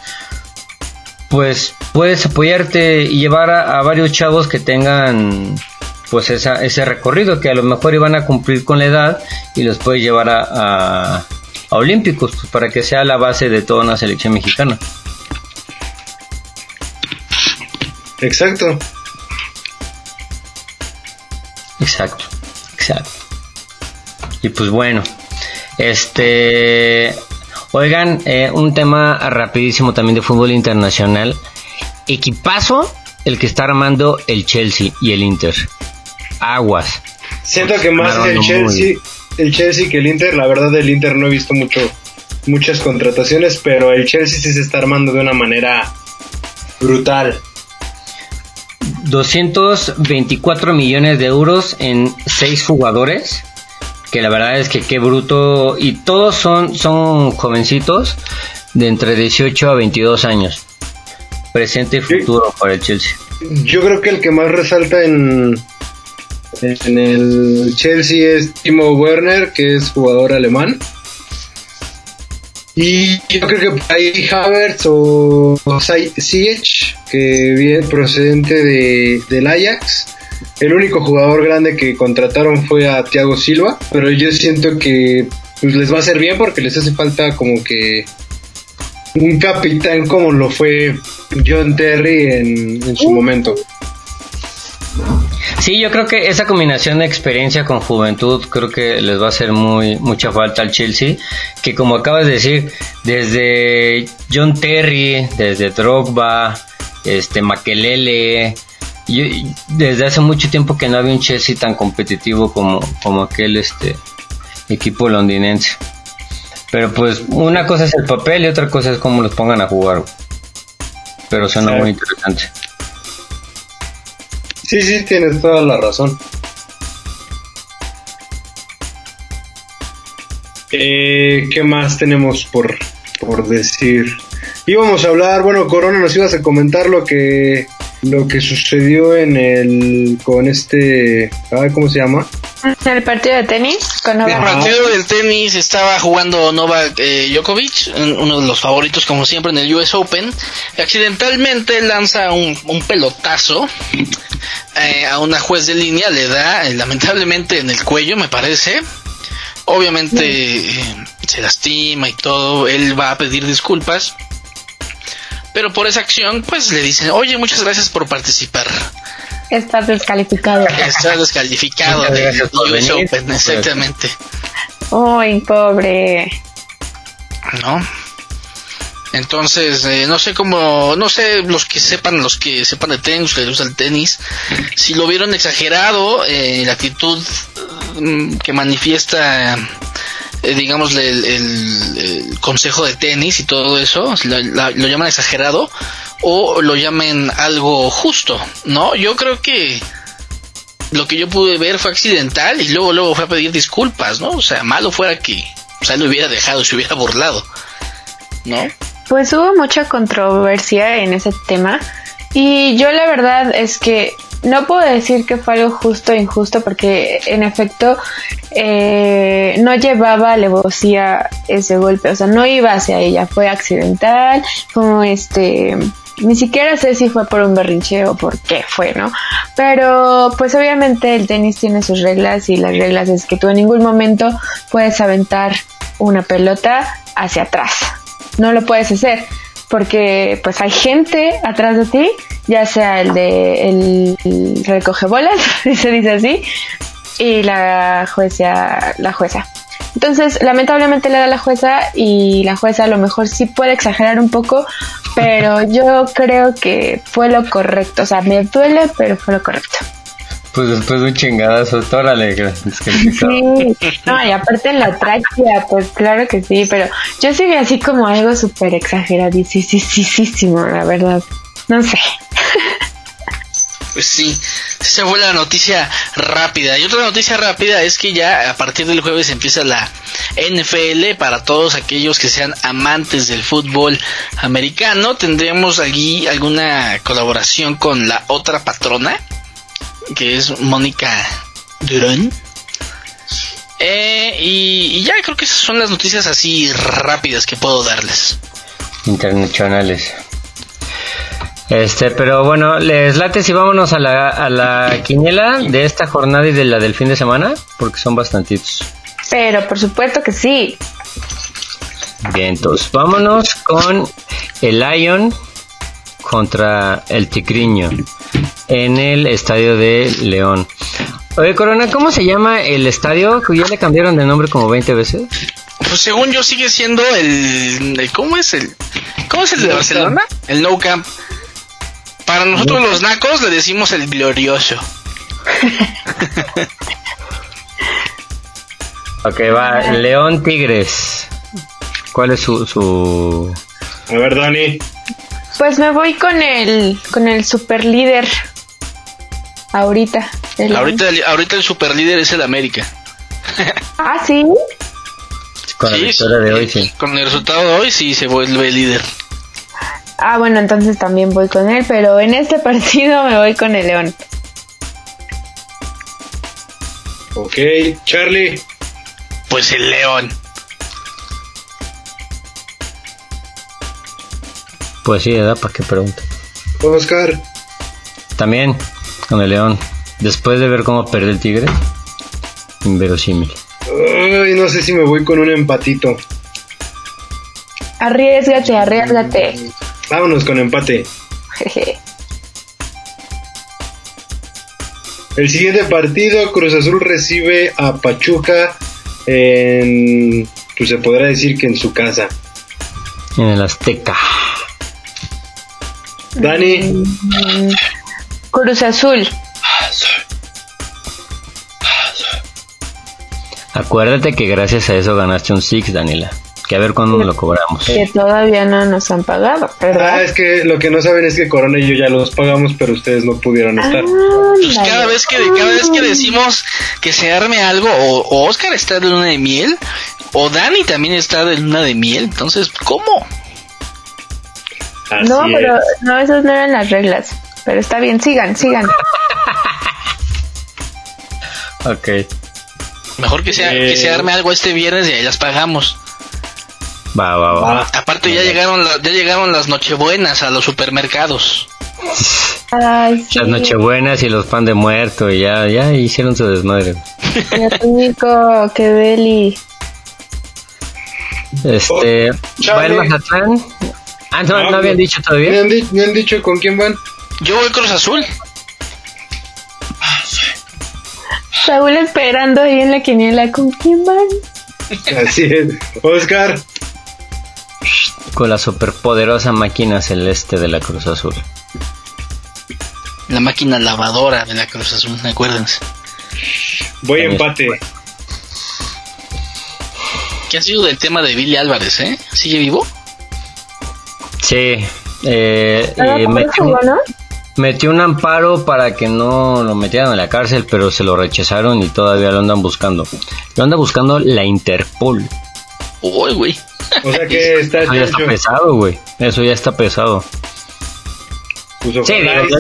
pues puedes apoyarte y llevar a, a varios chavos que tengan pues esa, ese recorrido que a lo mejor iban a cumplir con la edad y los puedes llevar a, a- a Olímpicos pues, para que sea la base de toda una selección mexicana. Exacto. Exacto, exacto. Y pues bueno, este, oigan, eh, un tema rapidísimo también de fútbol internacional. Equipazo el que está armando el Chelsea y el Inter. Aguas. Siento que más el muy Chelsea, el Chelsea que el Inter. La verdad, del Inter no he visto mucho, muchas contrataciones, pero el Chelsea sí se está armando de una manera brutal. 224 millones de euros en 6 jugadores. Que la verdad es que qué bruto. Y todos son, son jovencitos de entre 18 a 22 años. Presente y futuro para el Chelsea. Yo creo que el que más resalta en, en el Chelsea es Timo Werner, que es jugador alemán. Y yo creo que por ahí Havertz o Ziyech, que viene procedente de, del Ajax. El único jugador grande que contrataron fue a Thiago Silva, pero yo siento que pues, les va a hacer bien porque les hace falta como que un capitán como lo fue John Terry en, en su momento. Sí, yo creo que esa combinación de experiencia con juventud creo que les va a hacer muy mucha falta al Chelsea, que como acabas de decir, desde John Terry, desde Drogba, este Makelele, yo- desde hace mucho tiempo que no había un Chelsea tan competitivo como como aquel este equipo londinense. Pero pues una cosa es el papel y otra cosa es cómo los pongan a jugar. Pero suena Sí. muy interesante. Sí, sí, tienes toda la razón. Eh, ¿Qué más tenemos por, por decir? Íbamos a hablar, bueno, Corona, nos ibas a comentar lo que lo que sucedió en el con este, ay, ¿cómo se llama? El partido de tenis con El partido del tenis estaba jugando Novak eh, Djokovic, un- uno de los favoritos como siempre en el US Open. Accidentalmente lanza un, un pelotazo eh, a una juez de línea, le da eh, lamentablemente en el cuello, me parece. Obviamente eh, se lastima y todo, él va a pedir disculpas. Pero por esa acción, pues le dicen, oye, muchas gracias por participar. Estás descalificado. Estás descalificado de US venir. Open, exactamente. Ay, pobre. ¿No? Entonces, eh, no sé cómo, no sé, los que sepan, los que sepan de tenis, que les gusta el tenis, si lo vieron exagerado, eh, la actitud mm, que manifiesta, eh, digamos, el, consejo de tenis y todo eso, lo llaman exagerado o lo llamen algo justo, ¿no? Yo creo que lo que yo pude ver fue accidental y luego luego fue a pedir disculpas, ¿no? O sea, malo fuera que o sea, lo hubiera dejado, se hubiera burlado, ¿no? Pues hubo mucha controversia en ese tema y yo la verdad es que no puedo decir que fue algo justo e injusto porque en efecto eh, no llevaba alevosía ese golpe, o sea, no iba hacia ella, fue accidental, como este, ni siquiera sé si fue por un berrinche o por qué fue, ¿no? Pero pues obviamente el tenis tiene sus reglas y las reglas es que tú en ningún momento puedes aventar una pelota hacia atrás no lo puedes hacer porque pues hay gente atrás de ti, ya sea el de el, el recoge bolas, se dice así, y la jueza, la jueza. Entonces, lamentablemente le da la jueza y la jueza a lo mejor sí puede exagerar un poco, pero yo creo que fue lo correcto. O sea, me duele, pero fue lo correcto. Pues después de un chingadazo, órale, descalificado. Sí, no, y aparte en la tráquea, pues claro que sí, pero yo sí vi así como algo súper exageradísimo, la verdad. No sé. Pues sí, esa fue la noticia rápida. Y otra noticia rápida es que ya a partir del jueves empieza la NFL para todos aquellos que sean amantes del fútbol americano. Tendremos allí alguna colaboración con la otra patrona, que es Mónica Durán. Eh, y, y ya creo que esas son las noticias así rápidas que puedo darles. Internacionales. Este, pero bueno, les late si vámonos a la, a la quiniela de esta jornada y de la del fin de semana, porque son bastantitos. Pero por supuesto que sí. Bien, entonces vámonos con el Lion contra el Tigriño en el estadio de León. Oye, Corona, ¿cómo se llama el estadio? Que ya le cambiaron de nombre como 20 veces. Pues según yo sigue siendo el, el- ¿cómo es el cómo es el de Barcelona? El No Camp. Para nosotros los nacos le decimos el glorioso. Ok, va, León Tigres. ¿Cuál es su, su... A ver, Dani. Pues me voy con el con el super líder. Ahorita. el- Ahorita el, ahorita el super líder es el América. Ah, sí. con la Sí, victoria de hoy, sí? Con el resultado de hoy sí se vuelve líder. Ah, bueno, entonces también voy con él, pero en este partido me voy con el León. Ok, Charlie. Pues el León. Pues sí, ¿verdad? ¿Para qué pregunta? Oscar. También con el León. Después de ver cómo perdió el Tigre, inverosímil. Ay, no sé si me voy con un empatito. Arriesgate, arriesgate. Vámonos con empate. Jeje. El siguiente partido, Cruz Azul recibe a Pachuca en, pues se podrá decir que en su casa. En el Azteca. Dani, Mm, Cruz Azul. Acuérdate que gracias a eso ganaste un Six, Daniela. Que a ver cuándo nos lo cobramos. Que todavía no nos han pagado, ah, ¿verdad? es que lo que no saben es que Corona y yo ya los pagamos, pero ustedes no pudieron estar. Pues cada vez que cada vez que decimos que se arme algo o, o Oscar está de luna de miel o Dani también está de luna de miel, entonces ¿cómo? Así No, es. pero no, esas no eran las reglas. Pero está bien, sigan, sigan. Ok. Mejor que sea Eh. que se arme algo este viernes y ahí las pagamos. Va, va, va. Va. Aparte ya llegaron la- ya llegaron las nochebuenas a los supermercados. Ay, sí. Las nochebuenas y los pan de muerto y ya, ya hicieron su desmadre. Qué rico, qué deli. Este, Oh, va el. Mazatlán. Ah, no, Ah, no habían no. dicho ¿Me todavía. han, di- me han dicho con quién van? Yo voy Cruz Azul. Saúl esperando ahí en la quiniela. ¿Con quién van? Así es. Oscar. Con la superpoderosa máquina celeste de la Cruz Azul. La máquina lavadora de la Cruz Azul, acuérdense. Voy Ahí empate. ¿Qué ha sido del tema de Billy Álvarez, eh? ¿Sigue vivo? Sí. Eh, eh, metió, jugó, ¿no? Metió un amparo para que no lo metieran a la cárcel, pero se lo rechazaron y todavía lo andan buscando. Lo anda buscando la Interpol. Uy, güey. O sea que está Eso ya está pesado, güey. Eso ya está pesado. Pues Sí, digo,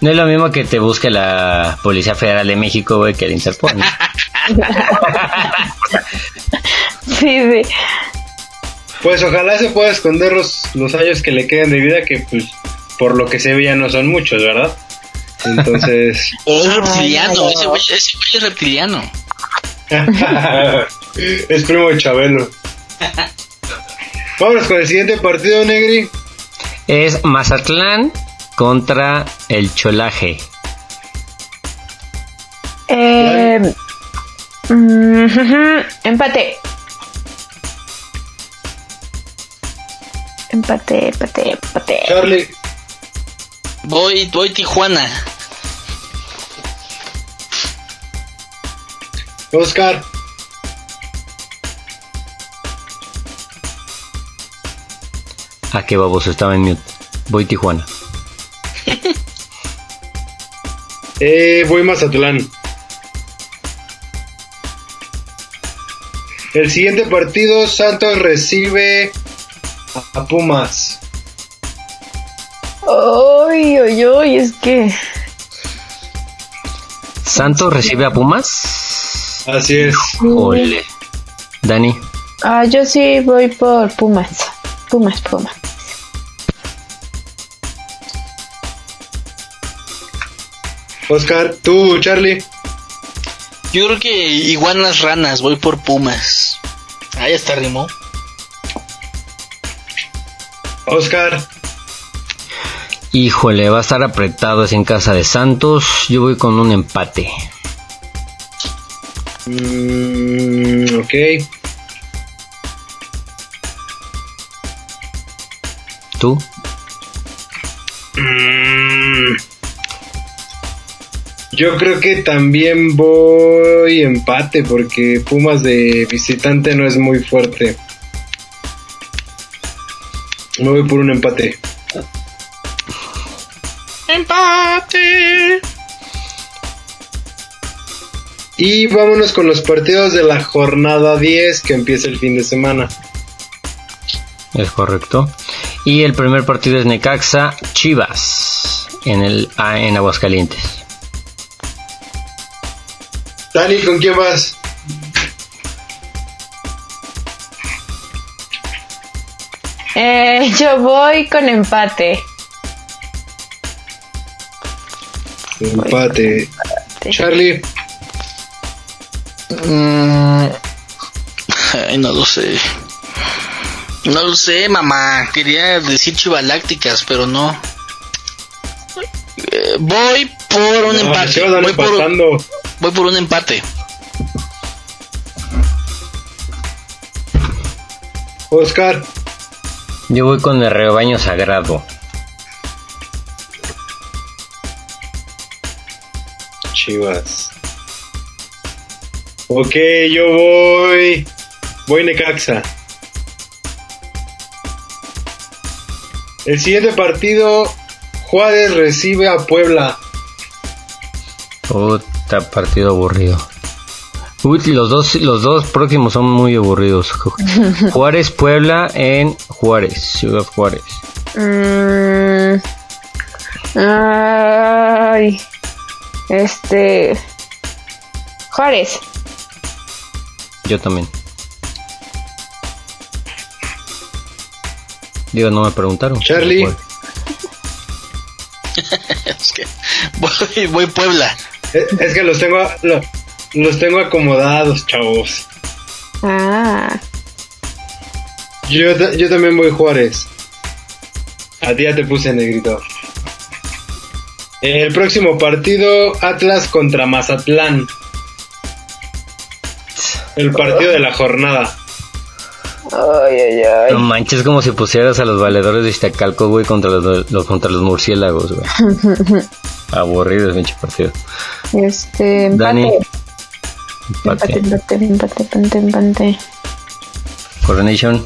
no es lo mismo que te busque la Policía Federal de México, güey, que el Interpol. ¿no? Sí, sí. Pues ojalá se pueda esconder los, los años que le queden de vida, que pues por lo que se ve ya no son muchos, ¿verdad? Entonces, Es reptiliano, ese güey, ese güey es reptiliano. es primo de Chabelo. Vámonos con el siguiente partido, Negri. es Mazatlán contra el Cholaje. Eh, mm, empate. Empate, empate, empate. Charlie. Voy, voy Tijuana. Oscar. ¿A qué baboso estaba en mute? Voy Tijuana. Eh, voy Mazatlán. El siguiente partido, Santos recibe a Pumas. Ay, ay, ay, es que. ¿Santos recibe a Pumas? Así es. Ole. Dani. Ah, yo sí voy por Pumas. Pumas, Pumas. Oscar, tú, Charlie. Yo creo que iguanas ranas, voy por Pumas. Ahí está rimó. Oscar. Híjole, va a estar apretado es en casa de Santos. Yo voy con un empate. Mm, ok. ¿Tú? Mm, yo creo que también voy empate porque Pumas de visitante no es muy fuerte. Me voy por un empate. Empate. Y vámonos con los partidos de la jornada 10 que empieza el fin de semana. Es correcto. Y el primer partido es Necaxa Chivas en el ah, en Aguascalientes. Dani, ¿con quién vas? Eh, yo voy con empate. Empate. Charlie. Mm, ay, no lo sé. No lo sé, mamá. Quería decir chivalácticas, pero no. Eh, voy por un No, empate. Voy por, voy por un empate. Oscar. Yo voy con el rebaño sagrado. Chivas. Ok, yo voy. Voy Necaxa. El siguiente partido, Juárez recibe a Puebla. Puta partido aburrido. Uy, los dos, los dos próximos son muy aburridos. Juárez Puebla en Juárez, Ciudad Juárez. Mm, ay. Este. Juárez. Yo también. Digo, no me preguntaron. Charlie. es que voy, voy Puebla. Es, es que los tengo, lo- los tengo acomodados, chavos. Ah, Yo, yo también voy Juárez. A ti ya te puse negrito. El próximo partido, Atlas contra Mazatlán. El partido de la jornada. ay, ay, ay. No manches, como si pusieras a los valedores de Iztacalco, güey, contra los, los- contra los murciélagos, güey. Aburrido pinche partido. Este, empate. Dani. Empate, Empate. empate, empate, empate, empate. Coronation.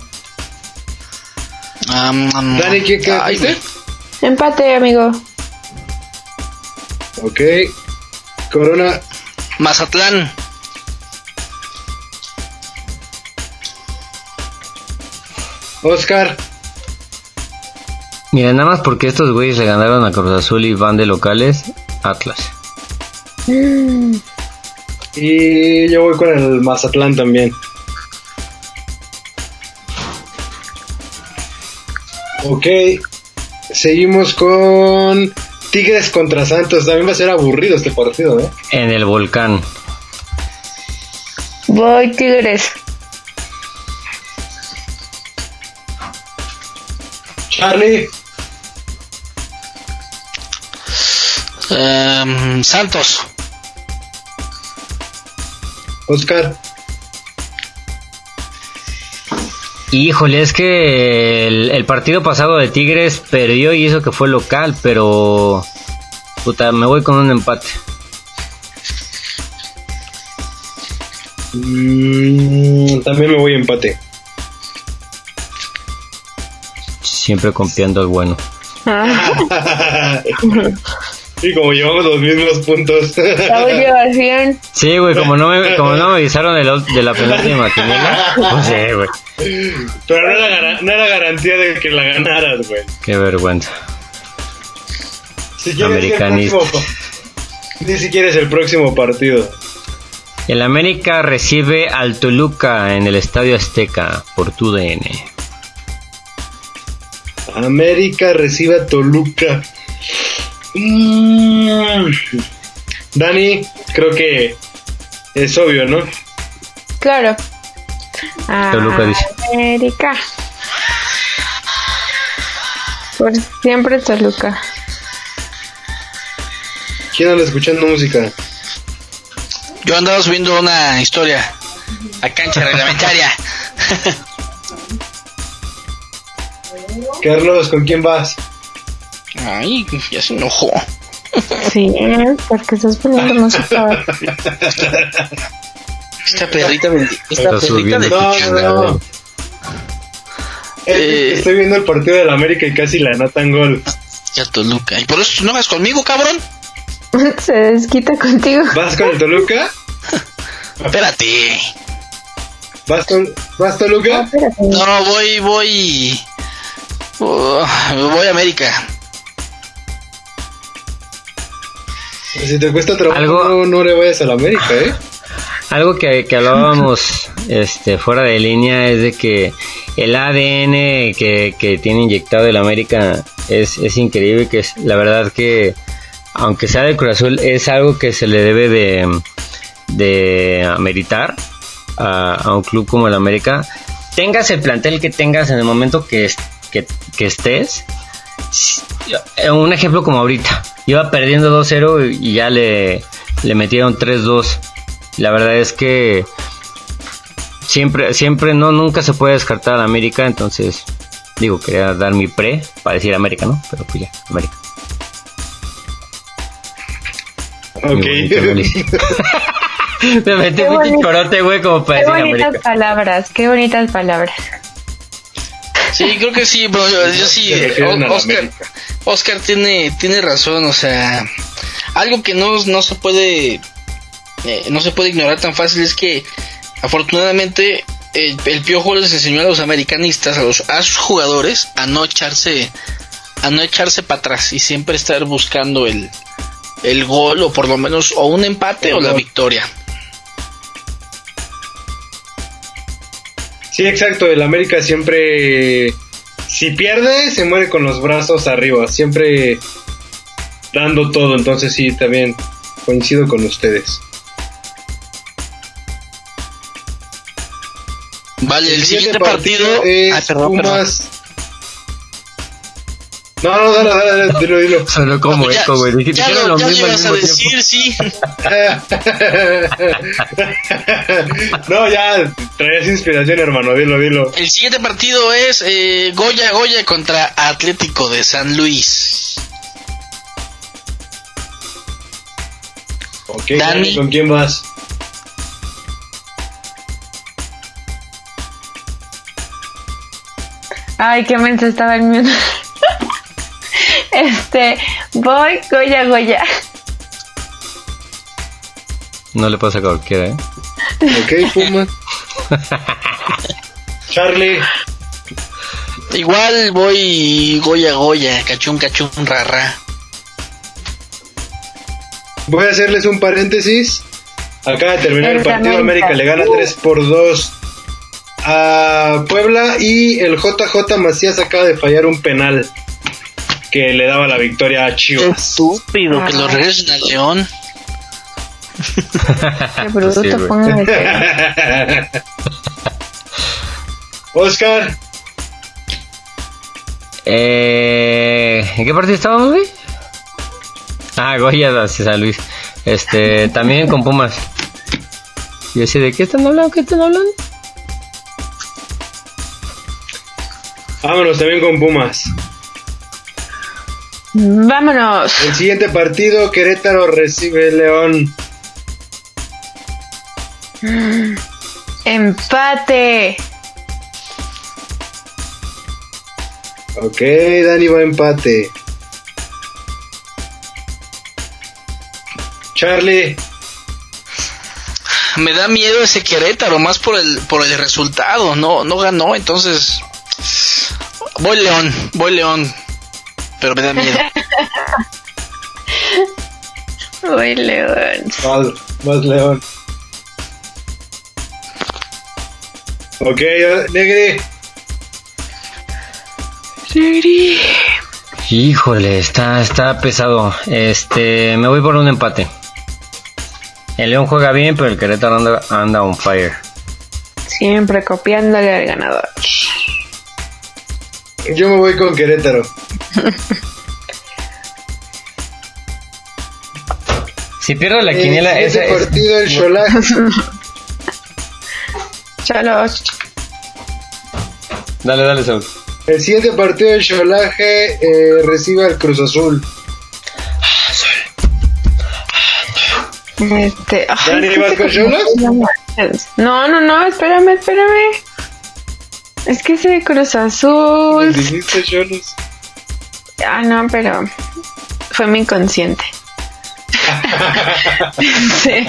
Am, Dani, ¿qué, qué ay, dice? Empate, amigo. Ok. Corona. Mazatlán. Oscar. Mira, nada más porque estos güeyes le ganaron a Cruz Azul y van de locales, Atlas. Y yo voy con el Mazatlán también. Ok. Seguimos con Tigres contra Santos. También va a ser aburrido este partido, ¿eh? En el volcán. Voy Tigres. Charlie. Em, Santos. Oscar. Híjole, es que el, el partido pasado de Tigres perdió y hizo que fue local, pero... Puta, me voy con un empate. Mm, también me voy a empate. Siempre confiando al bueno. Y como llevamos los mismos puntos. 100. Sí, güey, como no me, como no me avisaron de, la- de la penúltima quiniela, pues sí, güey. Pero no era, no era garantía de que la ganaras, güey. Qué vergüenza. Si quieres que el Americanista. próximo- Ni siquiera es el próximo partido. El América recibe al Toluca en el Estadio Azteca por tu DN. América recibe a Toluca. Mm. Dani, creo que es obvio, ¿no? Claro. Toluca dice. América. Por siempre Toluca. ¿Quién anda escuchando música? Yo andaba subiendo una historia a cancha reglamentaria. Carlos, ¿con quién vas? Ay, ya se enojó. Sí, porque estás poniendo música. Esta perrita bendi- Esta Está perrita subiendo de No, no, Eh. Estoy viendo el partido del América y casi la anotan gol. Ya Toluca. ¿Y por eso no vas conmigo, cabrón? Se desquita contigo. ¿Vas con el Toluca? Espérate. ¿Vas con ¿Vas Toluca? No, voy, voy. Uh, voy a América. Si te cuesta trabajo, Algo- no, no le vayas a la América, ¿eh? Algo que, que hablábamos este, fuera de línea es de que el ADN que, que tiene inyectado el América es, es increíble, que es la verdad que aunque sea de Cruz Azul es algo que se le debe de, de ameritar a, a un club como el América. Tengas el plantel que tengas en el momento que, que, que estés, un ejemplo como ahorita, iba perdiendo 2-0 y ya le, le metieron 3-2. La verdad es que siempre, siempre no, nunca se puede descartar a América, entonces digo, quería dar mi pre para decir América, ¿no? Pero pues ya, América. Ok. Me metí Qué un bonito. chorote, güey, como para Qué decir bonitas América. palabras, qué bonitas palabras. Sí, creo que sí, pero yo, yo sí. Oscar. Oscar tiene, tiene razón, o sea, algo que no, no se puede, eh, no se puede ignorar tan fácil es que, afortunadamente, el, el piojo les enseñó a los americanistas, a los, a sus jugadores, a no echarse, a no echarse para atrás y siempre estar buscando el, el gol o por lo menos o un empate o la victoria. Sí, exacto. El América siempre. Si pierde, se muere con los brazos arriba. Siempre dando todo. Entonces sí, también coincido con ustedes. Vale, el, siguiente, partido, es Ah, perdón, Pumas. No, no, dale, dale, dale, dilo, dilo. Sonó como Ya- eco, güey. Dije- ya lo, lo ya mismo lo al ibas a tiempo. decir, sí. no, ya, traías inspiración, hermano, dilo, dilo. El siguiente partido es eh, Goya Goya contra Atlético de San Luis. Ok. Dani, ¿con quién vas? Ay, qué mensa estaba el mío. Este, voy Goya Goya. No le pasa a cualquiera, ¿eh? Ok, Pumas. Charlie. Igual voy Goya Goya, cachún cachún rara. Voy a hacerles un paréntesis. Acaba de terminar el El partido. América. América le gana 3 por 2 a Puebla. Y el JJ Macías acaba de fallar un penal que le daba la victoria a Qué Chivas. estúpido que lo regresen al León. Qué bruto, Sí. Oscar, Eh, ¿En qué partido estábamos, güey? Ah, Goya hacia San Luis. Este, también con Pumas. Y así, ¿de qué están hablando? ¿Qué están hablando? vámonos también con Pumas. Vámonos. El siguiente partido, Querétaro recibe León. Empate. Ok, Dani va a empate. Charlie, Me da miedo ese Querétaro, más por el, por el resultado. No, no ganó, entonces. Voy León, voy León. Pero me da miedo. Voy León. vas, vas León. Ok, Negri. Híjole, está, está pesado. Este, me voy por un empate. El León juega bien, pero el Querétaro anda, anda on fire. Siempre copiándole al ganador. Yo me voy con Querétaro. Si pierdo la El quiniela, esa siguiente es, partido, el. Chalos. Dale, dale, Saúl. El siguiente partido del Cholaje eh, recibe al Cruz Azul. Este. ay, ¿Dani, es que vas ese con? No, no, no, espérame, espérame. Es que ese Cruz Azul. Dijiste Cholos. Ah, no, pero fue mi inconsciente. Sí.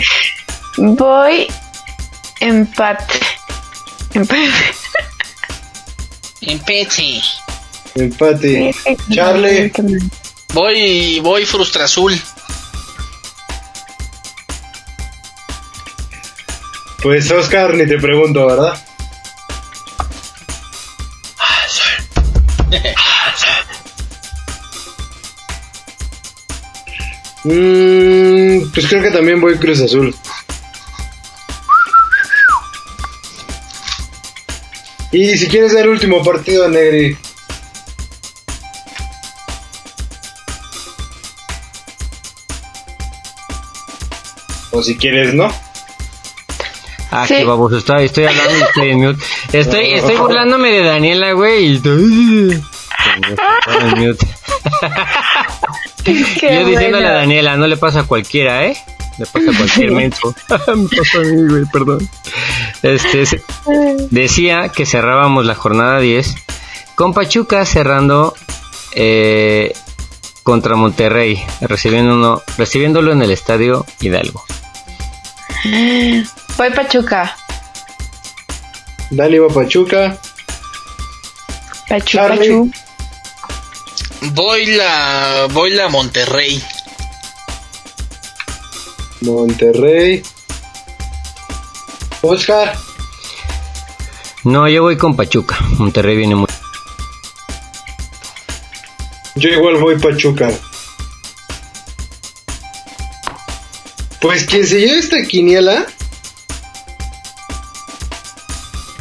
Voy empate. Empate. Empete. Empate. Charlie. Voy, voy Frustra Azul. Pues Oscar, ni te pregunto, ¿verdad? Mm, pues creo que también voy Cruz Azul. Y si quieres el último partido, Negri. O si quieres, ¿no? Ah, Sí. qué baboso, estoy, estoy hablando y estoy en mute. Estoy, estoy burlándome de Daniela, güey. Y estoy en mute. Qué Yo diciéndole bueno. a Daniela, no le pasa a cualquiera, ¿eh? Le pasa a cualquier menso. Me pasó a mí, güey, perdón. Este, decía que cerrábamos la jornada 10 con Pachuca cerrando eh, contra Monterrey, recibiéndolo, recibiéndolo en el estadio Hidalgo. Voy Pachuca. Dani va Pachuca. Pachuca. Charlie. Voy la, voy la Monterrey. Monterrey. Oscar. No, yo voy con Pachuca. Monterrey viene muy. Yo igual voy Pachuca. Pues quien se lleve esta quiniela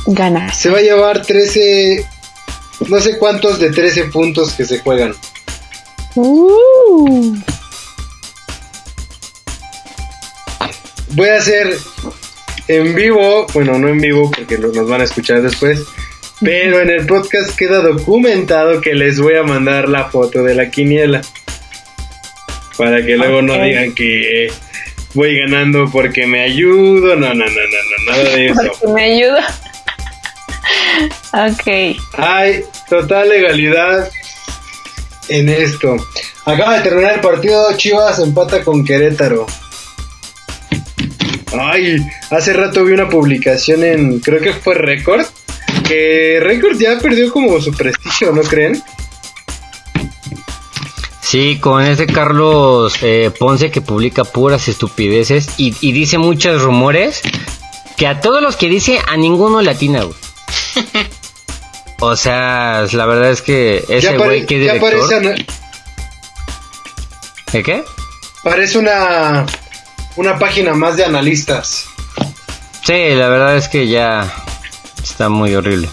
Gana. se va a llevar 13, no sé cuántos de 13 puntos que se juegan. Uh, Voy a hacer en vivo, bueno, no en vivo porque nos van a escuchar después, pero en el podcast queda documentado que les voy a mandar la foto de la quiniela. Para que luego no digan que voy ganando porque me ayudo. No, no, no, no, no, nada de eso. porque me ayuda. ok. Hay total legalidad en esto. Acaba de terminar el partido, Chivas empata con Querétaro. Ay, hace rato vi una publicación en, creo que fue Record, que Record ya perdió como su prestigio, ¿no creen? Sí, con ese Carlos eh, Ponce que publica puras estupideces y, y dice muchos rumores que a todos los que dice a ninguno latina, güey. O sea, la verdad es que ese güey que es ya director... parece, ¿De qué? parece una, una página más de analistas. Sí, la verdad es que ya está muy horrible.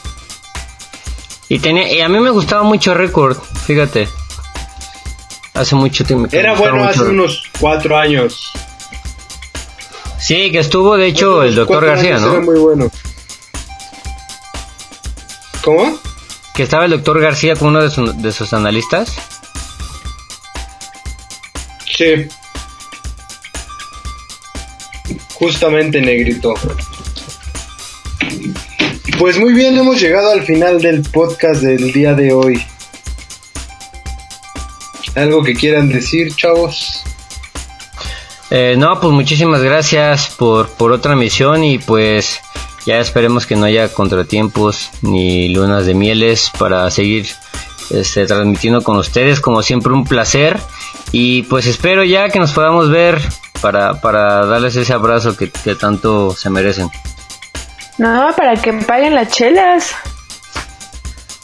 Y tenía, y a mí me gustaba mucho Record, fíjate. Hace mucho tiempo. Era bueno hace Record. unos cuatro años. Sí, que estuvo de hecho el doctor García, años Era ¿no? muy bueno. ¿Cómo? Que estaba el doctor García como uno de, su- de sus analistas. Sí. Justamente negrito. Pues muy bien, hemos llegado al final del podcast del día de hoy. ¿Algo que quieran decir, chavos? Eh, no, pues muchísimas gracias por, por otra misión y pues ya esperemos que no haya contratiempos ni lunas de mieles para seguir este, transmitiendo con ustedes. Como siempre un placer y pues espero ya que nos podamos ver para, para darles ese abrazo que, que tanto se merecen. No, para que paguen las chelas.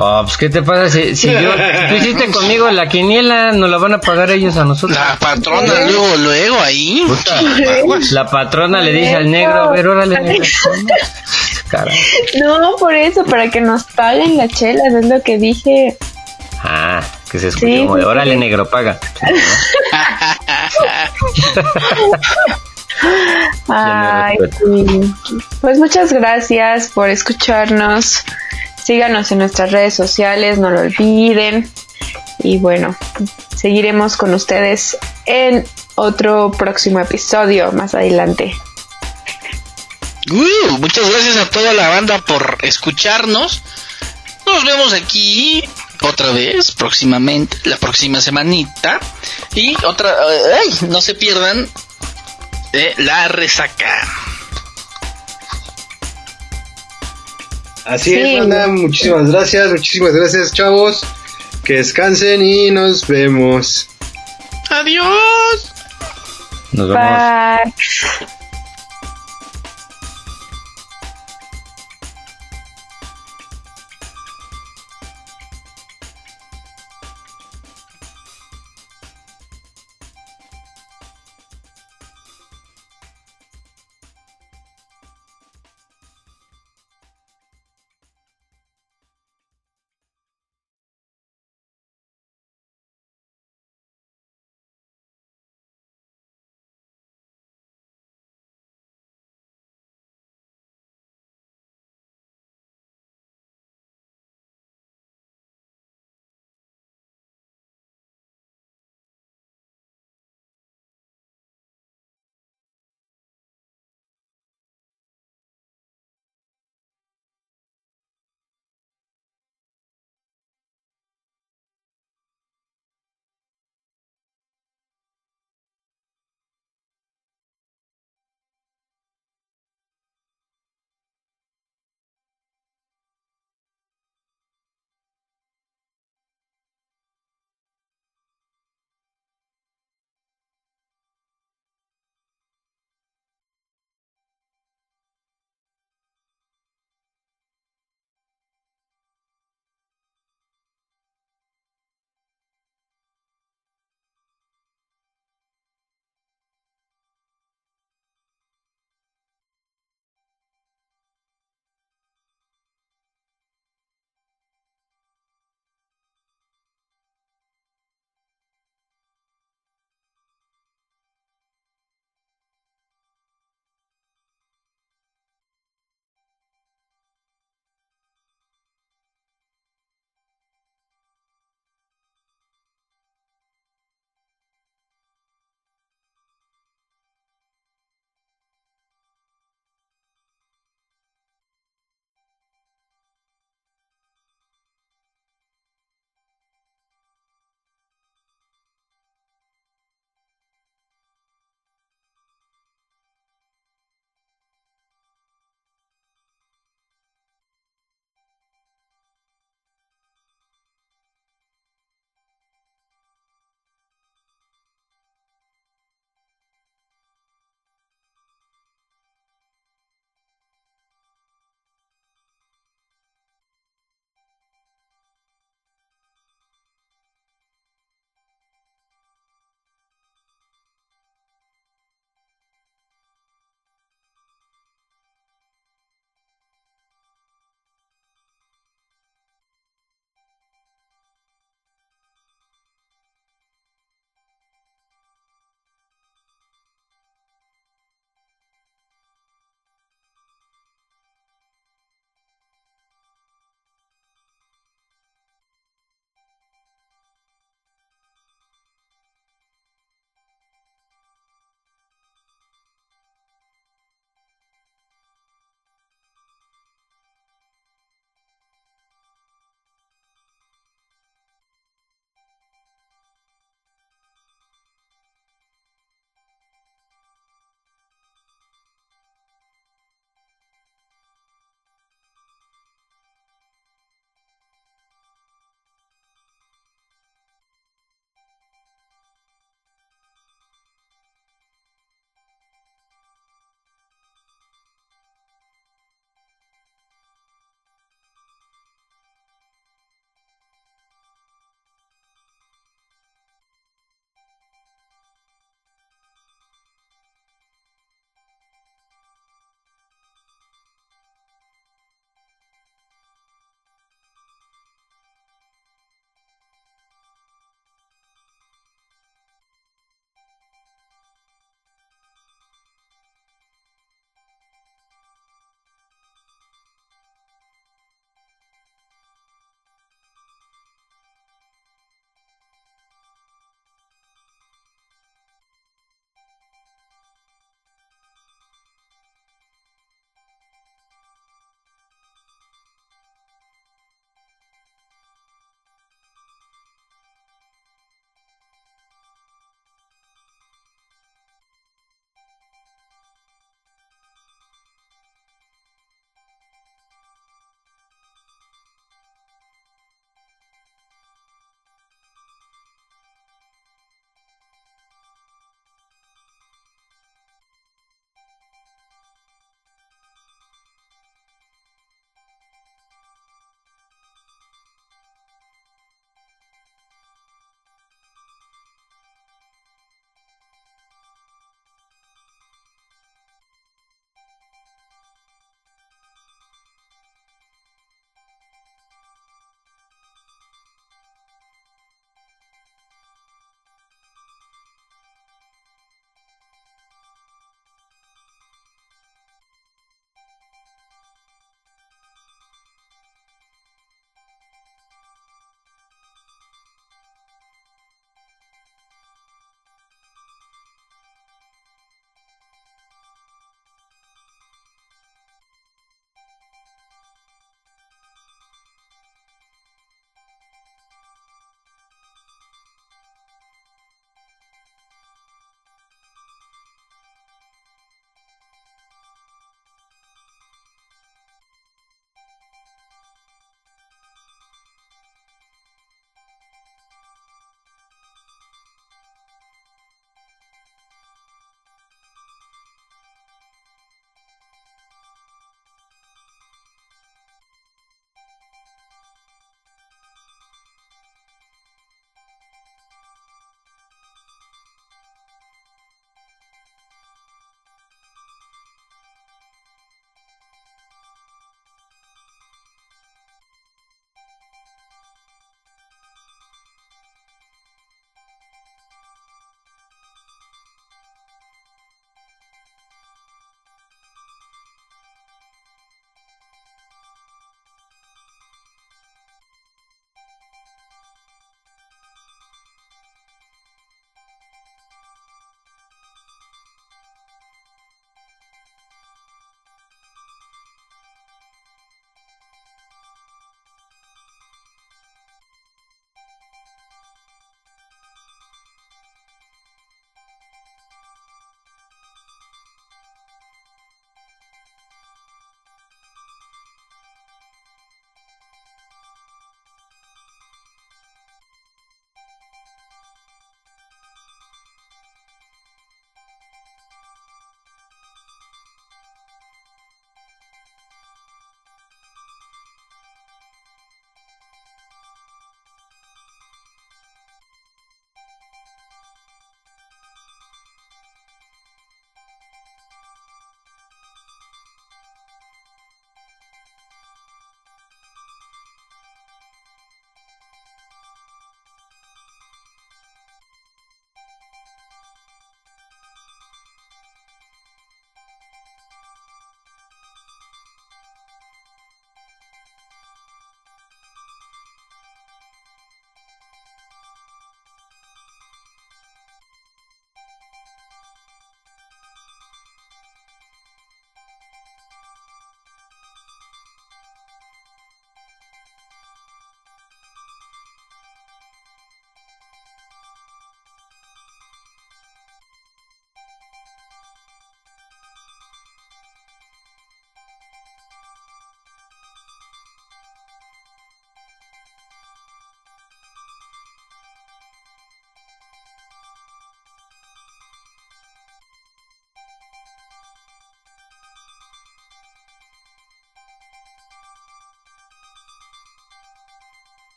Ah, pues qué te pasa si, si yo, si tú hiciste conmigo la quiniela, nos la van a pagar ellos a nosotros. La patrona luego, luego ahí. La patrona le dice al negro, a ver, órale, negro. No, por eso, para que nos paguen las chelas, es lo que dije. Ah, que se escuchó Sí, órale sí. negro, paga. Ay. Pues muchas gracias por escucharnos. Síganos en nuestras redes sociales, no lo olviden. Y bueno, seguiremos con ustedes en otro próximo episodio más adelante. Uh, muchas gracias a toda la banda por escucharnos. Nos vemos aquí otra vez próximamente, la próxima semanita. Y otra, ay, no se pierdan de la resaca. Así Sí. es, banda. Muchísimas gracias, muchísimas gracias, chavos. Que descansen y nos vemos. Adiós. Nos vemos. Bye.